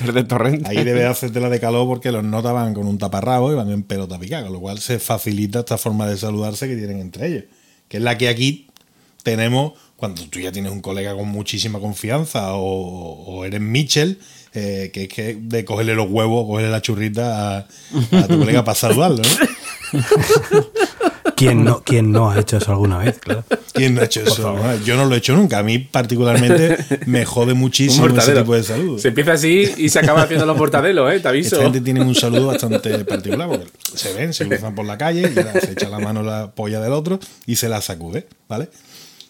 Hacer de torrente. Ahí debe hacerte la de calor porque los notas van con un taparrabo y van en pelota picada, con lo cual se facilita esta forma de saludarse que tienen entre ellos. Que es la que aquí tenemos cuando tú ya tienes un colega con muchísima confianza o, o eres Mitchell, eh, que es que de cogerle los huevos, cogerle la churrita a, a tu colega para saludarlo, ¿no? ¿Quién no, ¿Quién no ha hecho eso alguna vez? Claro. ¿Quién no ha hecho eso? Yo no lo he hecho nunca. A mí particularmente me jode muchísimo ese tipo de saludos. Se empieza así y se acaba haciendo los mortadelos, ¿eh? Te aviso. Esta gente tiene un saludo bastante particular porque se ven, se cruzan por la calle y se echa la mano la polla del otro y se la sacude, ¿vale?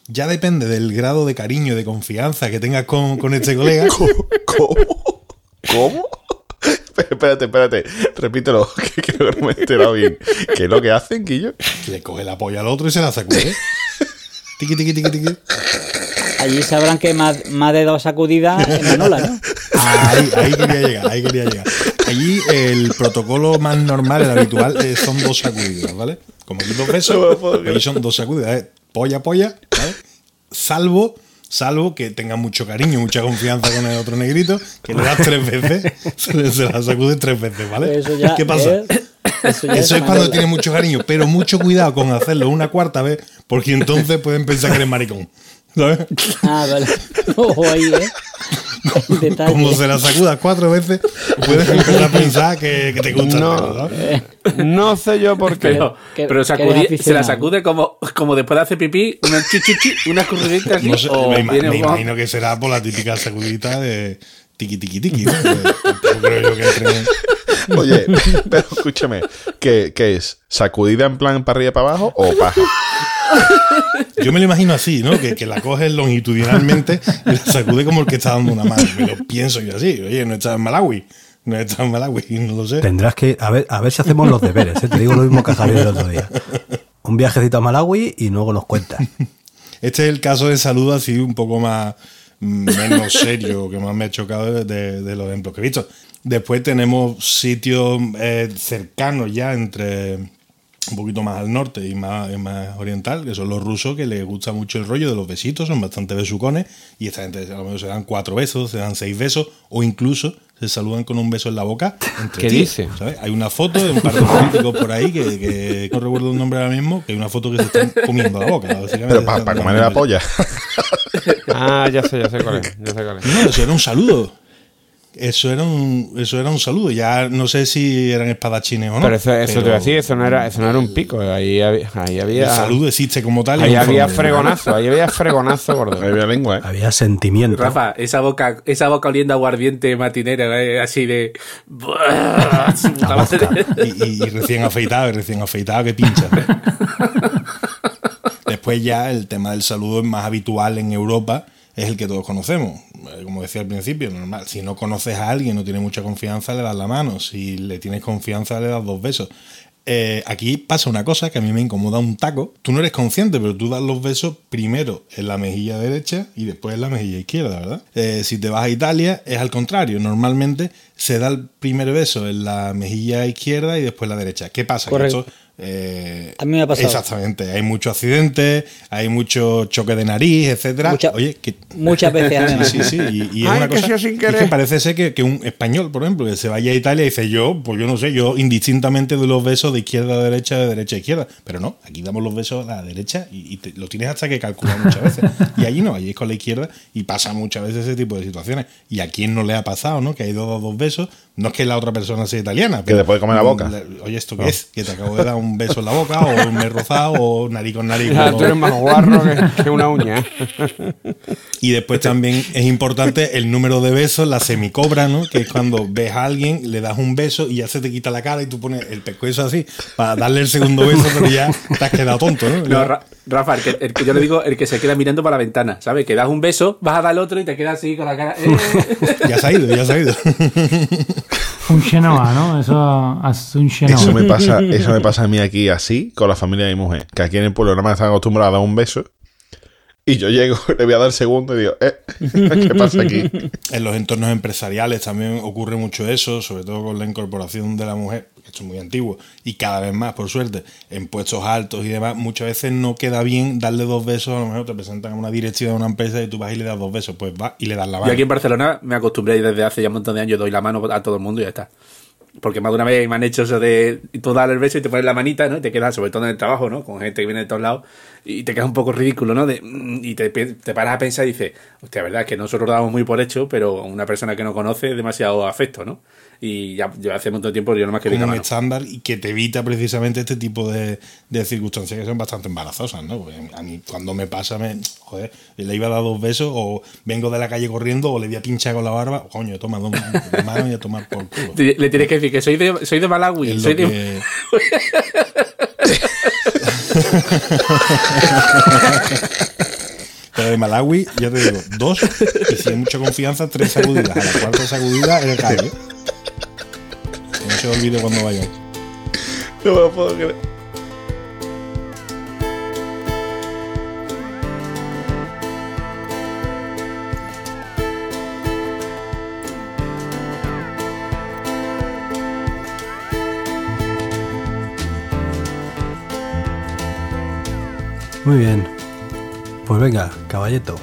Ya depende del grado de cariño y de confianza que tengas con, con este colega. ¿Cómo? ¿Cómo? Espérate, espérate. Repítelo, que creo que no me he enterado bien. ¿Qué es lo que hacen, Guillo? le coge la polla al otro y se la sacude. Tiqui, tiqui, tiqui, tiqui. Allí sabrán que más, más de dos sacudidas en Manola, ¿no? Ahí, ahí quería llegar, ahí quería llegar. Allí el protocolo más normal, el habitual, eh, son dos sacudidas, ¿vale? Como aquí dos besos, allí son dos sacudidas, ¿eh? polla, polla, ¿vale? Salvo, salvo que tenga mucho cariño, mucha confianza con el otro negrito, que le das tres veces, se, la sacude tres veces, ¿vale? Eso ya ¿Qué pasa? es- eso ya Eso es cuando Manola. tiene mucho cariño, pero mucho cuidado con hacerlo una cuarta vez, porque entonces pueden pensar que eres maricón. ¿Sabes? Ah, vale. Ojo ahí, ¿eh? Detalle. Como se la sacudas cuatro veces, puedes empezar a pensar que, que te gusta. No. ¿sabes? No sé yo por qué. Pero, que- se la sacude como, como después de hacer pipí, una chichichi, una escurridita así. No sé, o me, imagino que será por la típica sacudita de tiqui tiqui tiqui. ¿no? Creo yo que entre en- Oye, pero escúchame, ¿qué, qué es? ¿Sacudida en plan para arriba y para abajo o paja? Yo me lo imagino así, ¿no? Que, que la coges longitudinalmente y la sacude como el que está dando una mano. Me lo pienso yo así. Oye, no está en Malawi. No está en Malawi, no lo sé. Tendrás que. A ver, a ver si hacemos los deberes, ¿eh? Te digo lo mismo que a Javier el otro día. Un viajecito a Malawi y luego nos cuentas. Este es el caso de saludo así un poco más mm, menos serio, que más me ha chocado de, de- de los ejemplos que he visto. Después tenemos sitios eh, cercanos ya entre un poquito más al norte y más, y más oriental, que son los rusos, que les gusta mucho el rollo de los besitos, son bastante besucones, y esta gente a lo mejor se dan cuatro besos, se dan seis besos, o incluso se saludan con un beso en la boca. Entre ¿Qué tíos, dice? ¿sabes? Hay una foto de un par de políticos por ahí que, que no recuerdo un nombre ahora mismo, que hay una foto que se están comiendo la boca. Pero para Están comerle la polla. Ah, ya sé, ya sé cuál es. Ya sé cuál es. No, eso era un saludo. Eso era un, eso era un saludo. Ya no sé si eran espadachines o no. Pero eso, eso te pero iba a decir, eso no era, eso no era un pico. Ahí había, ahí había, El saludo existe como tal. ahí había fregonazo, ahí había fregonazo, gordo. Ahí había lengua, ¿eh? Había sentimiento. Rafa, esa boca, esa boca oliendo a aguardiente matinera, eh, así de. Y- y recién afeitado, y recién afeitado que pincha. Después ya el tema del saludo es más habitual en Europa, es el que todos conocemos. Eh, Como decía al principio, normal. Si no conoces a alguien, no tienes mucha confianza, le das la mano. Si le tienes confianza, le das dos besos. Eh, aquí pasa una cosa que a mí me incomoda un taco. Tú no eres consciente, pero tú das los besos primero en la mejilla derecha y después en la mejilla izquierda, ¿verdad? Eh, si te vas a Italia, es al contrario. Normalmente se da el primer beso en la mejilla izquierda y después la derecha. ¿Qué pasa? Que Correcto. esto, eh, A mí me ha pasado. Exactamente. Hay muchos accidentes, hay mucho choque de nariz, etcétera. Mucha- Oye, que Muchas veces además. Sí, sí, sí. Y, y es Ay, una que cosa. sin y querer. que parece ser que, que un español, por ejemplo, que se vaya a Italia y dice yo, pues yo no sé, yo indistintamente de los besos de izquierda a derecha, de derecha a izquierda. Pero no, aquí damos los besos a la derecha y, y te- lo tienes hasta que calcular muchas veces. Y allí no, allí es con la izquierda y pasa muchas veces ese tipo de situaciones. Y a quién no le ha pasado, ¿no? Que ha ido a dos besos. No es que la otra persona sea italiana. Que te puede comer la boca. Le- Oye, ¿esto qué es? Que te acabo de dar un beso en la boca o me he rozado o nariz con nariz. Ya, tú eres más guarro que, que una uña. y después también es importante el número de besos, la semicobra, ¿no? Que es cuando ves a alguien, le das un beso y ya se te quita la cara y tú pones el pescuezo así para darle el segundo beso, pero ya te has quedado tonto, ¿no? No, Ra- Rafa, el que, el que yo le digo, el que se queda mirando para la ventana, ¿sabes? Que das un beso, vas a dar el otro y te quedas así con la cara. eh. Ya se ha ido, ya se ha ido. Un Xenoa, ¿no? Eso es un Xenoa. Eso me pasa, eso me pasa a mí aquí así con la familia de mi mujer. Que aquí en el pueblo nada más están acostumbrados a dar un beso. Y yo llego, le voy a dar segundo y digo, eh, ¿qué pasa aquí? En los entornos empresariales también ocurre mucho eso, sobre todo con la incorporación de la mujer, que esto es muy antiguo, y cada vez más, por suerte, en puestos altos y demás, muchas veces no queda bien darle dos besos, a lo mejor te presentan a una directiva de una empresa y tú vas y le das dos besos, pues vas y le das la Yo mano. aquí en Barcelona me acostumbré y desde hace ya un montón de años doy la mano a todo el mundo y ya está. Porque más de una vez me han hecho eso de tú das el beso y te pones la manita, ¿no? Y te quedas, sobre todo en el trabajo, ¿no? Con gente que viene de todos lados y te quedas un poco ridículo, ¿no? De, mm, y te, te paras a pensar y dices, hostia, verdad es que nosotros lo damos muy por hecho, pero una persona que no conoce es demasiado afecto, ¿no? Y ya yo hace de tiempo yo no más que como un estándar y que te evita precisamente este tipo de, de circunstancias que son bastante embarazosas, ¿no? Porque a mí cuando me pasa, me, joder, le iba a dar dos besos o vengo de la calle corriendo o le voy a pinchar con la barba, coño, toma dos de mano y a tomar por culo. Le tienes que decir que soy de, soy de Malawi, soy de... Pero de Malawi, ya te digo, dos, y si hay mucha confianza, tres sacudidas. A la cuarta sacudida, el cae. Se olvide cuando vaya. No me lo puedo creer. Muy bien. Pues venga, caballeto,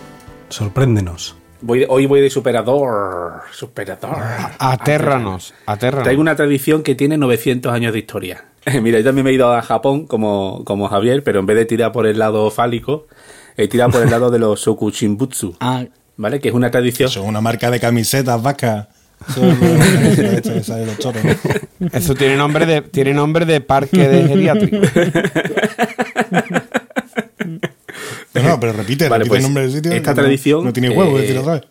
sorpréndenos. Voy de- hoy voy de superador. Superador. Atérranos, atérranos. Traigo una tradición que tiene 900 años de historia. Mira, yo también me he ido a Japón como, como Javier, pero en vez de tirar por el lado fálico, he tirado por el lado de los Sokuchimbutsu. Ah, ¿Vale? Que es una tradición. Son una marca de camisetas, vaca. Eso es. Eso tiene nombre de, tiene nombre de parque de geriátrico. No, no, pero repite, Vale, repite pues, el nombre del sitio. esta no- tradición, No tiene huevo, eh, decir otra vez.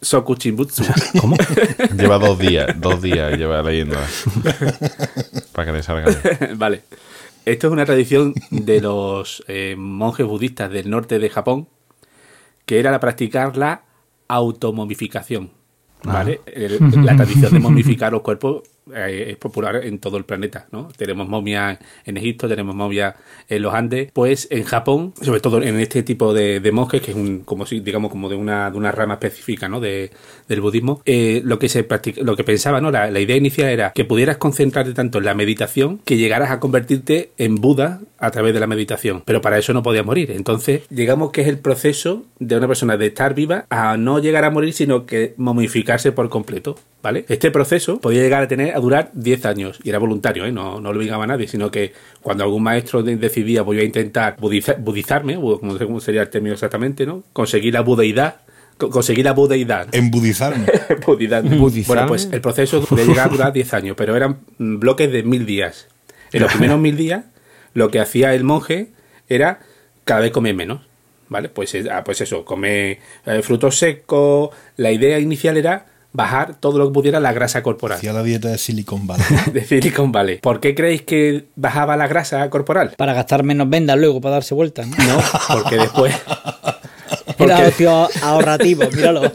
Sokuchimbutsu. ¿Cómo? Lleva dos días, dos días lleva leyéndola. Para que le salga bien. vale. Esto es una tradición de los eh, monjes budistas del norte de Japón, que era la practicar la automomificación. ¿Vale? El- la tradición de momificar los cuerpos eh, es popular en todo el planeta, ¿no? Tenemos momias en Egipto, tenemos momias en los Andes, pues en Japón, sobre todo en este tipo de, de monjes, que es un, como si, digamos, como de una, de una rama específica, ¿no? De, del budismo, eh, lo que se practica, lo que pensaba, ¿no? La, la idea inicial era que pudieras concentrarte tanto en la meditación que llegaras a convertirte en Buda a través de la meditación. Pero para eso no podías morir. Entonces, digamos que es el proceso de una persona de estar viva a no llegar a morir, sino que momificarse por completo. ¿Vale? Este proceso podía llegar a tener a durar 10 años y era voluntario, ¿eh? no, no lo obligaba a nadie, sino que cuando algún maestro de- decidía voy a intentar budiza- budizarme, o como no sé cómo sería el término exactamente, ¿no? Conseguir la budeidad, co- conseguir la budeidad. Embudizarme. Budidad. Budizarme. Bueno, pues el proceso podía llegar a durar 10 años, pero eran mm, bloques de mil días. En los primeros mil días, lo que hacía el monje era cada vez comer menos. ¿Vale? Pues, eh, ah, pues eso, comer eh, frutos secos. La idea inicial era bajar todo lo que pudiera la grasa corporal. Hacía la dieta de Silicon Valley. De Silicon Valley. ¿Por qué creéis que bajaba la grasa corporal? Para gastar menos vendas luego, para darse vueltas. ¿no? No, porque después. Era porque- ocio ahorrativo, míralo.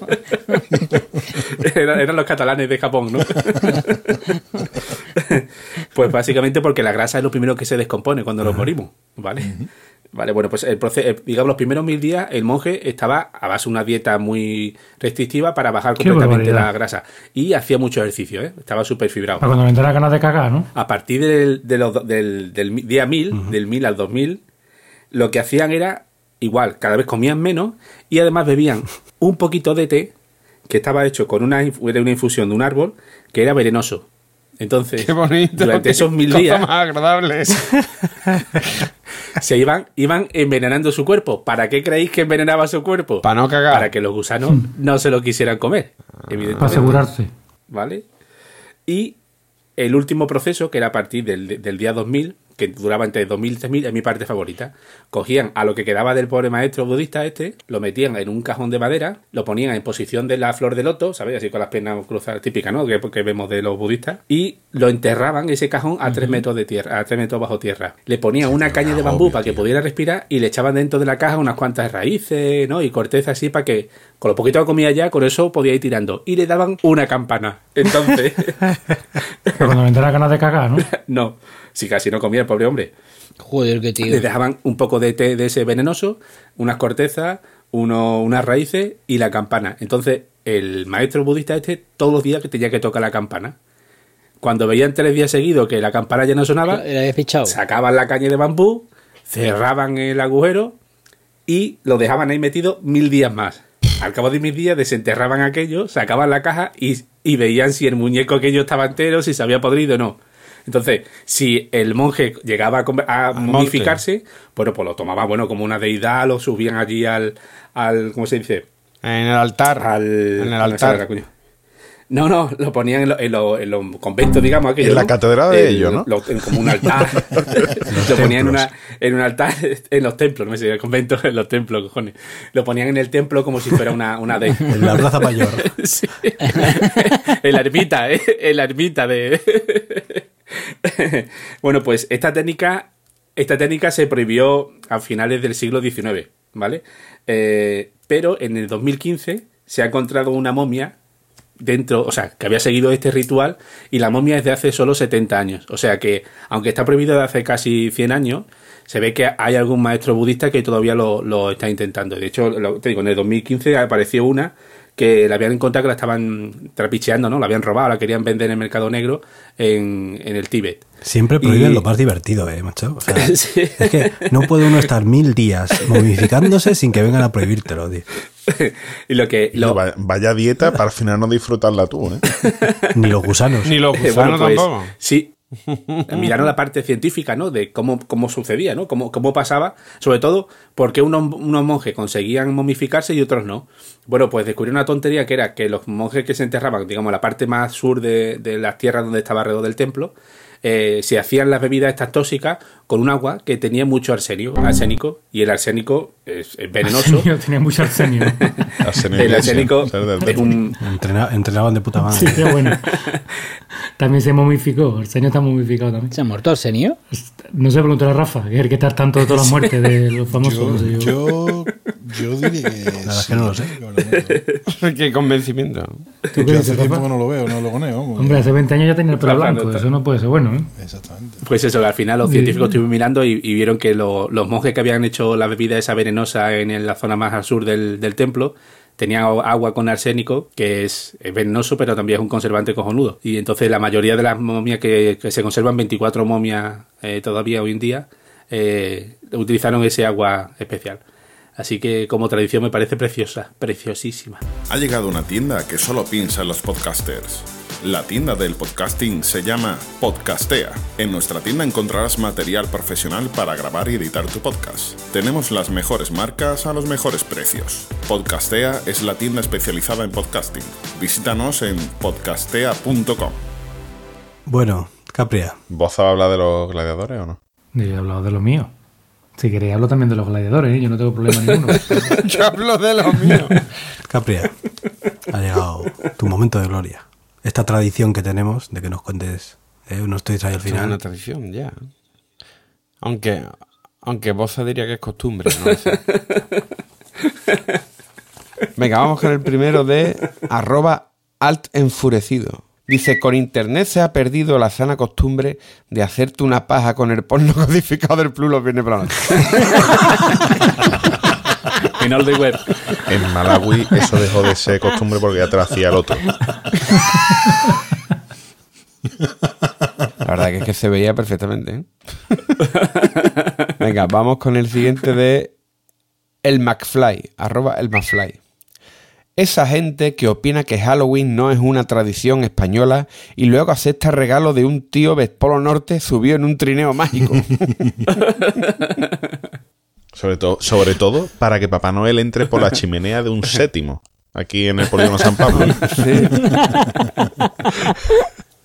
Eran, eran los catalanes de Japón, ¿no? pues básicamente porque la grasa es lo primero que se descompone cuando nos morimos, ¿vale? Vale, bueno, pues el proceso, digamos, los primeros mil días el monje estaba a base de una dieta muy restrictiva para bajar Qué completamente barbaridad. la grasa. Y hacía mucho ejercicio, ¿eh? Estaba súper fibrado. Para cuando entrara ganas de cagar, ¿no? A partir del, de los do- del, del día 1000, del 1000 al 2000, lo que hacían era igual, cada vez comían menos y además bebían un poquito de té que estaba hecho con una, una infusión de un árbol que era venenoso. Entonces, Qué bonito. durante esos mil Cosa días más agradable. se iban, iban envenenando su cuerpo. ¿Para qué creéis que envenenaba su cuerpo? Para no cagar. Para que los gusanos no se lo quisieran comer. evidentemente. Para asegurarse. ¿vale? Y el último proceso, que era a partir del, del día 2000, que duraba entre 2000 y 3000, es mi parte favorita. Cogían a lo que quedaba del pobre maestro budista este, lo metían en un cajón de madera, lo ponían en posición de la flor de loto, ¿sabéis? Así con las piernas cruzadas, típica, ¿no? Que, que vemos de los budistas. Y lo enterraban ese cajón a 3 metros de tierra, a 3 metros bajo tierra. Le ponían una caña de bambú para que pudiera respirar y le echaban dentro de la caja unas cuantas raíces, ¿no? Y corteza así para que, con lo poquito que comía ya, con eso podía ir tirando. Y le daban una campana. Entonces, Pero cuando entrara ganas de cagar, ¿no? no, si casi no comía el pobre hombre. Joder, qué tío. Le dejaban un poco de té de ese venenoso, unas cortezas, uno, unas raíces y la campana. Entonces, el maestro budista este, todos los días que tenía que tocar la campana. Cuando veían tres días seguidos que la campana ya no sonaba, sacaban la caña de bambú, cerraban el agujero y lo dejaban ahí metido mil días más. Al cabo de mil días desenterraban aquello, sacaban la caja y, y veían si el muñeco aquello estaba entero, si se había podrido o no. Entonces, si el monje llegaba a, a momificarse, bueno, pues lo tomaba bueno como una deidad, lo subían allí al, al ¿cómo se dice? En el altar. Al, en el altar. No, no, lo ponían en, lo- en lo- en los conventos, digamos, aquello. En la ¿no? catedral de El- ellos, ¿no? lo- en como un altar. lo ponían en, una, en un altar, en los templos, no me sé, en el convento, en los templos, cojones. Lo ponían en el templo como si fuera una, una de. En la plaza mayor. Sí. en la ermita, ¿eh? En la ermita de. bueno, pues esta técnica, esta técnica se prohibió a finales del siglo XIX, ¿vale? Eh, pero en el 2015 se ha encontrado una momia dentro, o sea, que había seguido este ritual y la momia es de hace solo 70 años. O sea que, aunque está prohibido de hace casi 100 años, se ve que hay algún maestro budista que todavía lo, está intentando. De hecho, lo- te digo, en el 2015 apareció una que la habían encontrado que la estaban trapicheando, ¿no? La habían robado, la querían vender en el mercado negro en, en el Tíbet. Siempre prohíben Y- lo más divertido, ¿eh, macho? O sea, Sí. Es que no puede uno estar mil días momificándose sin que vengan a prohibírtelo, tío. y lo que... Y Lo, vaya, vaya dieta para al final no disfrutarla tú, ¿eh? Ni los gusanos. Ni los gusanos bueno, pues, tampoco. Sí. Miraron la parte científica, ¿no? De cómo, cómo sucedía, ¿no? Cómo, cómo pasaba. Sobre todo, porque unos, unos monjes conseguían momificarse y otros no. Bueno, pues descubrieron una tontería que era que los monjes que se enterraban, digamos, la parte más sur de, de las tierras donde estaba alrededor del templo, eh, se hacían las bebidas estas tóxicas con un agua que tenía mucho arsenio, arsénico, y el arsénico es, es venenoso. Arsenio, tenía mucho arsenio. Arsenio el arsénico ser del es un, Entrena- entrenaban de puta madre. Sí, qué bueno. También se momificó. Arsenio está momificado también. ¿Se ha muerto Arsenio? No sé, pregúntale a Rafa, que es el que está al tanto de todas las muertes de los famosos. Yo, no sé yo. yo, yo diría que. verdad es que no lo sé. Qué convencimiento. ¿Tú qué Yo dices, hace tiempo que no lo veo, no lo coneo. Hombre, hace 20 años ya tenía el pelo blanco. Eso no puede ser bueno, ¿eh? Exactamente. Pues eso, al final los científicos mirando y, vieron que lo- los monjes que habían hecho la bebida esa venenosa en, la zona más al sur del, templo tenían agua con arsénico, que es, venenoso, pero también es un conservante cojonudo. Y entonces la mayoría de las momias que, que se conservan, 24 momias eh, todavía hoy en día, eh, utilizaron ese agua especial. Así que como tradición me parece preciosa, preciosísima. Ha llegado una tienda que solo piensa en los podcasters. La tienda del podcasting se llama Podcastea. En nuestra tienda encontrarás material profesional para grabar y editar tu podcast. Tenemos las mejores marcas a los mejores precios. Podcastea es la tienda especializada en podcasting. Visítanos en podcastea.com. Bueno, Capria. ¿Vos has hablado de los gladiadores o no? Yo he hablado de lo mío. Si queréis hablo también de los gladiadores, ¿eh? yo no tengo problema ninguno. Yo hablo de lo mío. Capria, ha llegado tu momento de gloria. Esta tradición que tenemos de que nos cuentes eh, unos tweets ahí al Es una final. tradición, ya. Aunque, aunque vos diría que es costumbre, no lo sé. Venga, vamos con el primero de arroba alt enfurecido. Dice, con internet se ha perdido la sana costumbre de hacerte una paja con el porno codificado del plus los viernes por la noche. Final de web. En Malawi eso dejó de ser costumbre porque ya te lo hacía el otro. La verdad que es que se veía perfectamente. ¿eh? Venga, vamos con el siguiente de el McFly, arroba el McFly. Esa gente que opina que Halloween no es una tradición española y luego acepta regalo de un tío de Polo Norte subió en un trineo mágico. Sobre todo, sobre todo para que Papá Noel entre por la chimenea de un séptimo. Aquí en el polígono San Pablo. Sí.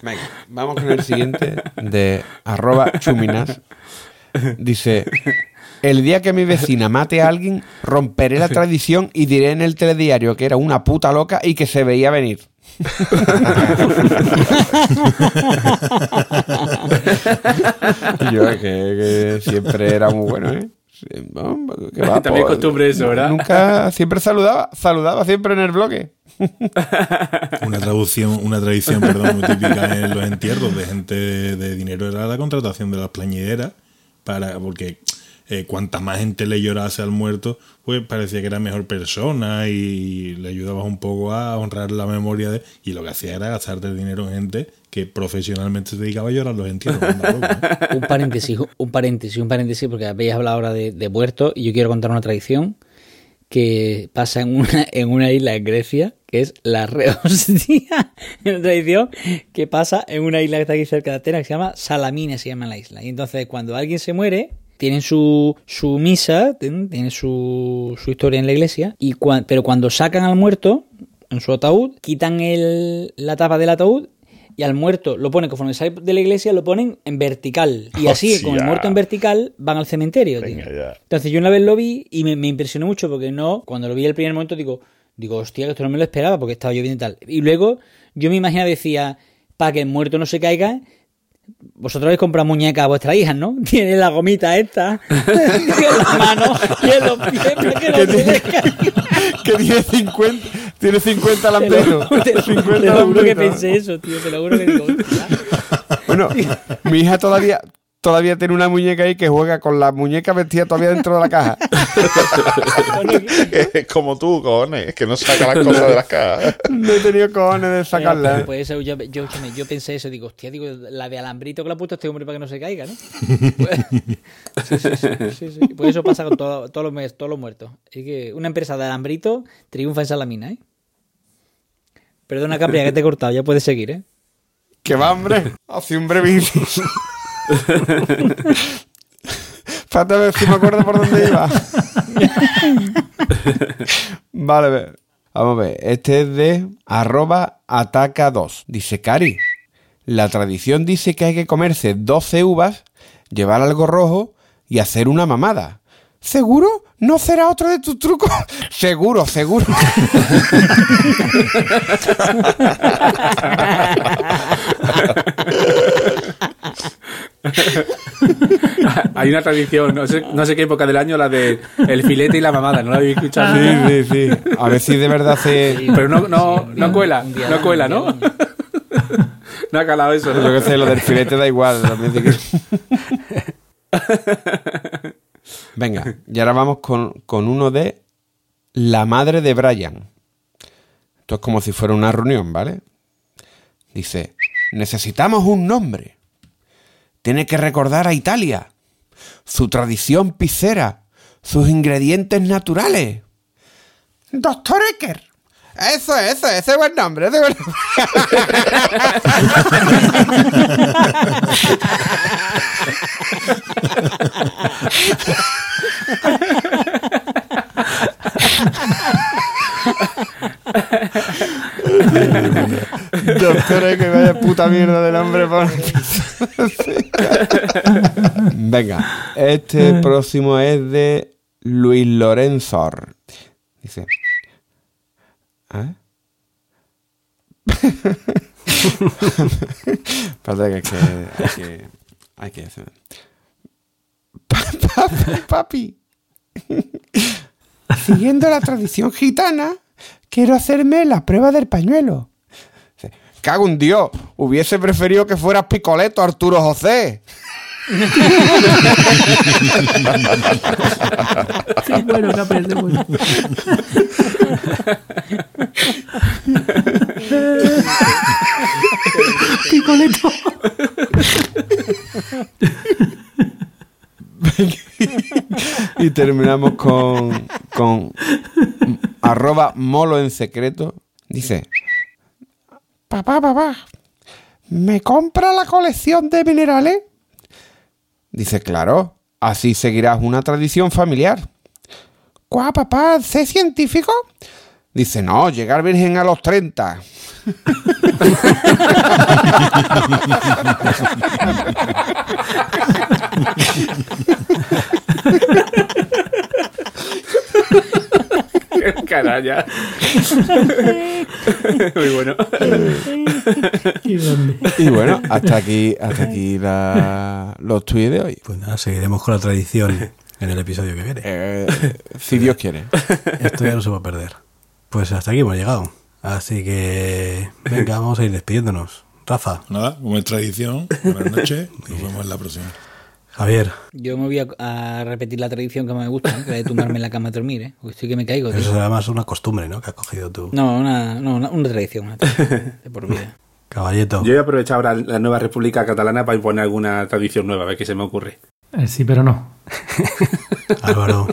Venga, vamos con el siguiente de arroba chuminas. Dice, el día que mi vecina mate a alguien, romperé la tradición y diré en el telediario que era una puta loca y que se veía venir. Yo que, que siempre era muy bueno, ¿eh? Que va, También pues, costumbre eso, ¿verdad? Nunca, siempre saludaba, saludaba siempre en el bloque. Una traducción, una tradición, perdón, muy típica en los entierros de gente de dinero era la contratación de las plañideras para porque eh, cuantas más gente le llorase al muerto, pues parecía que era mejor persona y le ayudabas un poco a honrar la memoria de y lo que hacía era gastarte el dinero en gente que profesionalmente se dedicaba a llorar los loco, ¿eh? Un paréntesis, un paréntesis, un paréntesis, porque habéis hablado ahora de, de y yo quiero contar una tradición que pasa en una, en una isla en Grecia, que es la rehostia. una tradición que pasa en una isla que está aquí cerca de Atenas, que se llama Salamina, se llama la isla. Y entonces cuando alguien se muere, tienen su, su misa, tienen su, su historia en la iglesia, y cua- pero cuando sacan al muerto en su ataúd, quitan el, la tapa del ataúd y al muerto lo ponen, conforme sale de la iglesia, lo ponen en vertical. Y así, con el muerto en vertical, van al cementerio. tío. Ya. Entonces yo una vez lo vi y me, me impresionó mucho porque no, cuando lo vi el primer momento digo, digo, hostia, que esto no me lo esperaba porque estaba lloviendo y tal. Y luego yo me imaginaba, decía, para que el muerto no se caiga, vosotros habéis comprado muñecas a vuestras hijas, ¿no? Tiene la gomita esta, en las manos y en los pies para que no caiga. que tiene 50, tiene 50 Te lo, lamberos. te lo- 50 te lo juro que pensé eso, tío, te lo juro que digo. Bueno, mi hija todavía, todavía tiene una muñeca ahí que juega con la muñeca vestida todavía dentro de la caja. Es como tú, cojones, que no saca las cosas de las cajas. No he tenido cojones de sacarla. Pues, pues eso, yo, yo, pensé eso, digo, hostia, digo, la de alambrito que le ha puesto este hombre para que no se caiga, ¿no? Pues, sí, sí, sí, sí, sí. Pues eso pasa con todo- todos, los, mes- todos los muertos. Es que una empresa de alambrito triunfa en Salamina, ¿eh? Perdona, Capria, que te he cortado, ya puedes seguir, ¿eh? Que va, hombre. Hace un breve Espérate a ver si me acuerdo por dónde iba. vale. Vamos a ver. Este es de arroba ataca 2. Dice Cari. La tradición dice que hay que comerse 12 uvas, llevar algo rojo y hacer una mamada. ¿Seguro? ¿No será otro de tus trucos? seguro, seguro. Hay una tradición, no sé, no sé qué época del año, la de el filete y la mamada, ¿no la habéis escuchado? Sí, sí, sí. A ver si de verdad se... Pero no, no, no cuela, día no cuela, ¿no? día No ha calado eso, Yo ¿no? que sé, lo del filete da igual. Venga, y ahora vamos con, con uno de la madre de Brian. Esto es como si fuera una reunión, ¿vale? Dice, necesitamos un nombre. Tiene que recordar a Italia, su tradición pizzera, sus ingredientes naturales. Doctor Ecker. Eso es, eso es, ese es buen nombre, ese buen Doctor Ecker, vaya puta mierda de nombre para. Venga, este próximo es de Luis Lorenzo. Dice. ¿Eh? Espérate que, que hay que. Hay que hacer. Papi, papi. Siguiendo la tradición gitana, quiero hacerme la prueba del pañuelo. Cago un Dios, hubiese preferido que fueras Picoleto Arturo José. Sí, bueno, Capri, ese es bueno. Picoleto. y terminamos con, con arroba molo en secreto. Dice, papá, papá, ¿me compra la colección de minerales? Dice, claro, así seguirás una tradición familiar. ¿Cuá, papá? ¿Sé científico? Dice, no, llegar virgen a los 30. Caralla. Muy bueno. Y bueno, hasta aquí, hasta aquí la- los tweets de hoy. Pues nada, seguiremos con la tradición en el episodio que viene. Eh, si Dios quiere. Esto ya no se va a perder. Pues hasta aquí hemos llegado. Así que, venga, vamos a ir despidiéndonos. Rafa, Nada, como es tradición, buenas noches. Nos vemos en la próxima. Javier, Yo me voy a, a repetir la tradición que me gusta, ¿eh? la de tumbarme en la cama a dormir, ¿eh? Porque estoy que me caigo. tío. eso es además una costumbre, ¿no? Que has cogido tú. No, una, no, una, una tradición, una tradición de por vida. Caballeto. Yo voy a aprovechar ahora la nueva República Catalana para imponer alguna tradición nueva, a ver qué se me ocurre. Eh, sí, pero no. Álvaro,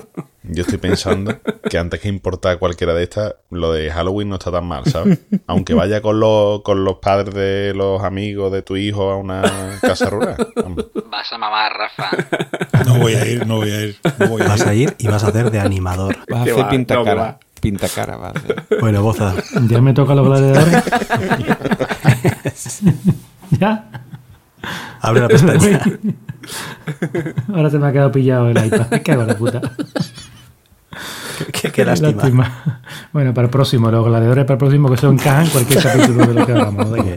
Yo estoy pensando que antes que importar cualquiera de estas, lo de Halloween no está tan mal, ¿sabes? Aunque vaya con los, con los padres de los amigos de tu hijo a una casa rural. Vamos. Vas a mamar, Rafa. No voy a ir, no voy a ir. No voy a vas ir. a ir y vas a hacer de animador. Vas a ¿Qué hacer va? pinta No, cara. va. Pinta cara, vas a hacer. Bueno, Boza, Ya me toca los gladiadores. ya. abre la pestaña. Ahora se me ha quedado pillado el iPad. Me cago en la puta. qué, qué lástima. Bueno, para el próximo, los gladiadores para el próximo que eso encaja en cualquier capítulo de lo que hagamos. ¿de qué?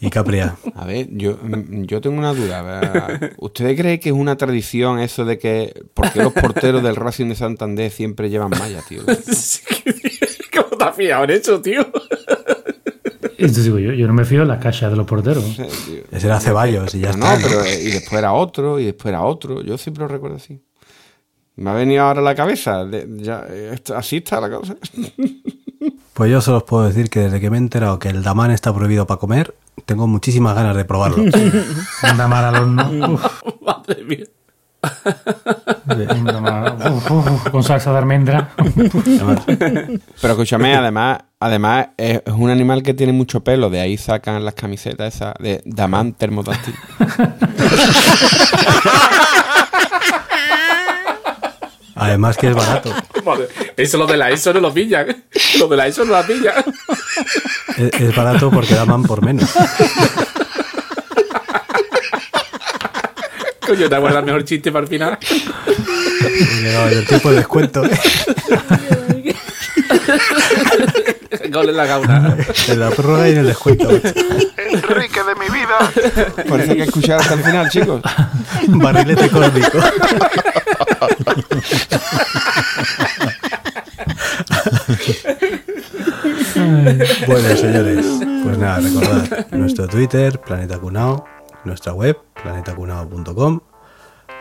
Y Capria, A ver, yo, yo tengo una duda. ¿verdad? ¿Ustedes creen que es una tradición eso de que... ¿Por qué los porteros del Racing de Santander siempre llevan malla, tío? ¿Cómo te has fijado en eso, tío? Esto digo yo, yo no me fío en las cajas de los porteros. Ese era Ceballos y ya Pero está. no, pero eh, y después era otro, y después era otro. Yo siempre lo recuerdo así. Me ha venido ahora a la cabeza. de- ya, esto- así está la cosa. Pues yo solo os puedo decir que desde que me he enterado que el damán está prohibido para comer, tengo muchísimas ganas de probarlo. Anda mal al horno. Madre mía. Uf, uf, con salsa de almendra. Pero escúchame, además, además es, es un animal que tiene mucho pelo. De ahí sacan las camisetas esas de Damán Termodáctil. Además que es barato. Madre, Eso lo de la ESO no lo pillan. Lo de la ESO no la pillan. Es, es barato porque daman por menos. Coño, te acuerdas el mejor chiste para el final. Llegaba el tiempo de descuento. Gol en la gauna. En la prórroga y en el descuento. Enrique de mi vida. Hay que escuchar hasta el final, chicos. Barrilete cósmico. Bueno, señores, pues nada, recordad nuestro Twitter, Planeta Cunao, nuestra web, planetacunao.com,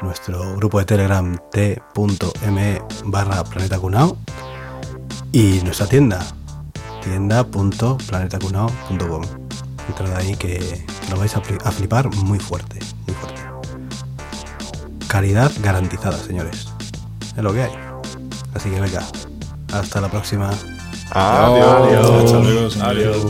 nuestro grupo de Telegram t.me barra Planeta Cunao y nuestra tienda, tienda.planetacunao.com. Entrad ahí que lo vais a fli- a flipar muy fuerte, muy fuerte. Calidad garantizada, señores. Es lo que hay. Así que venga, hasta la próxima. Adiós.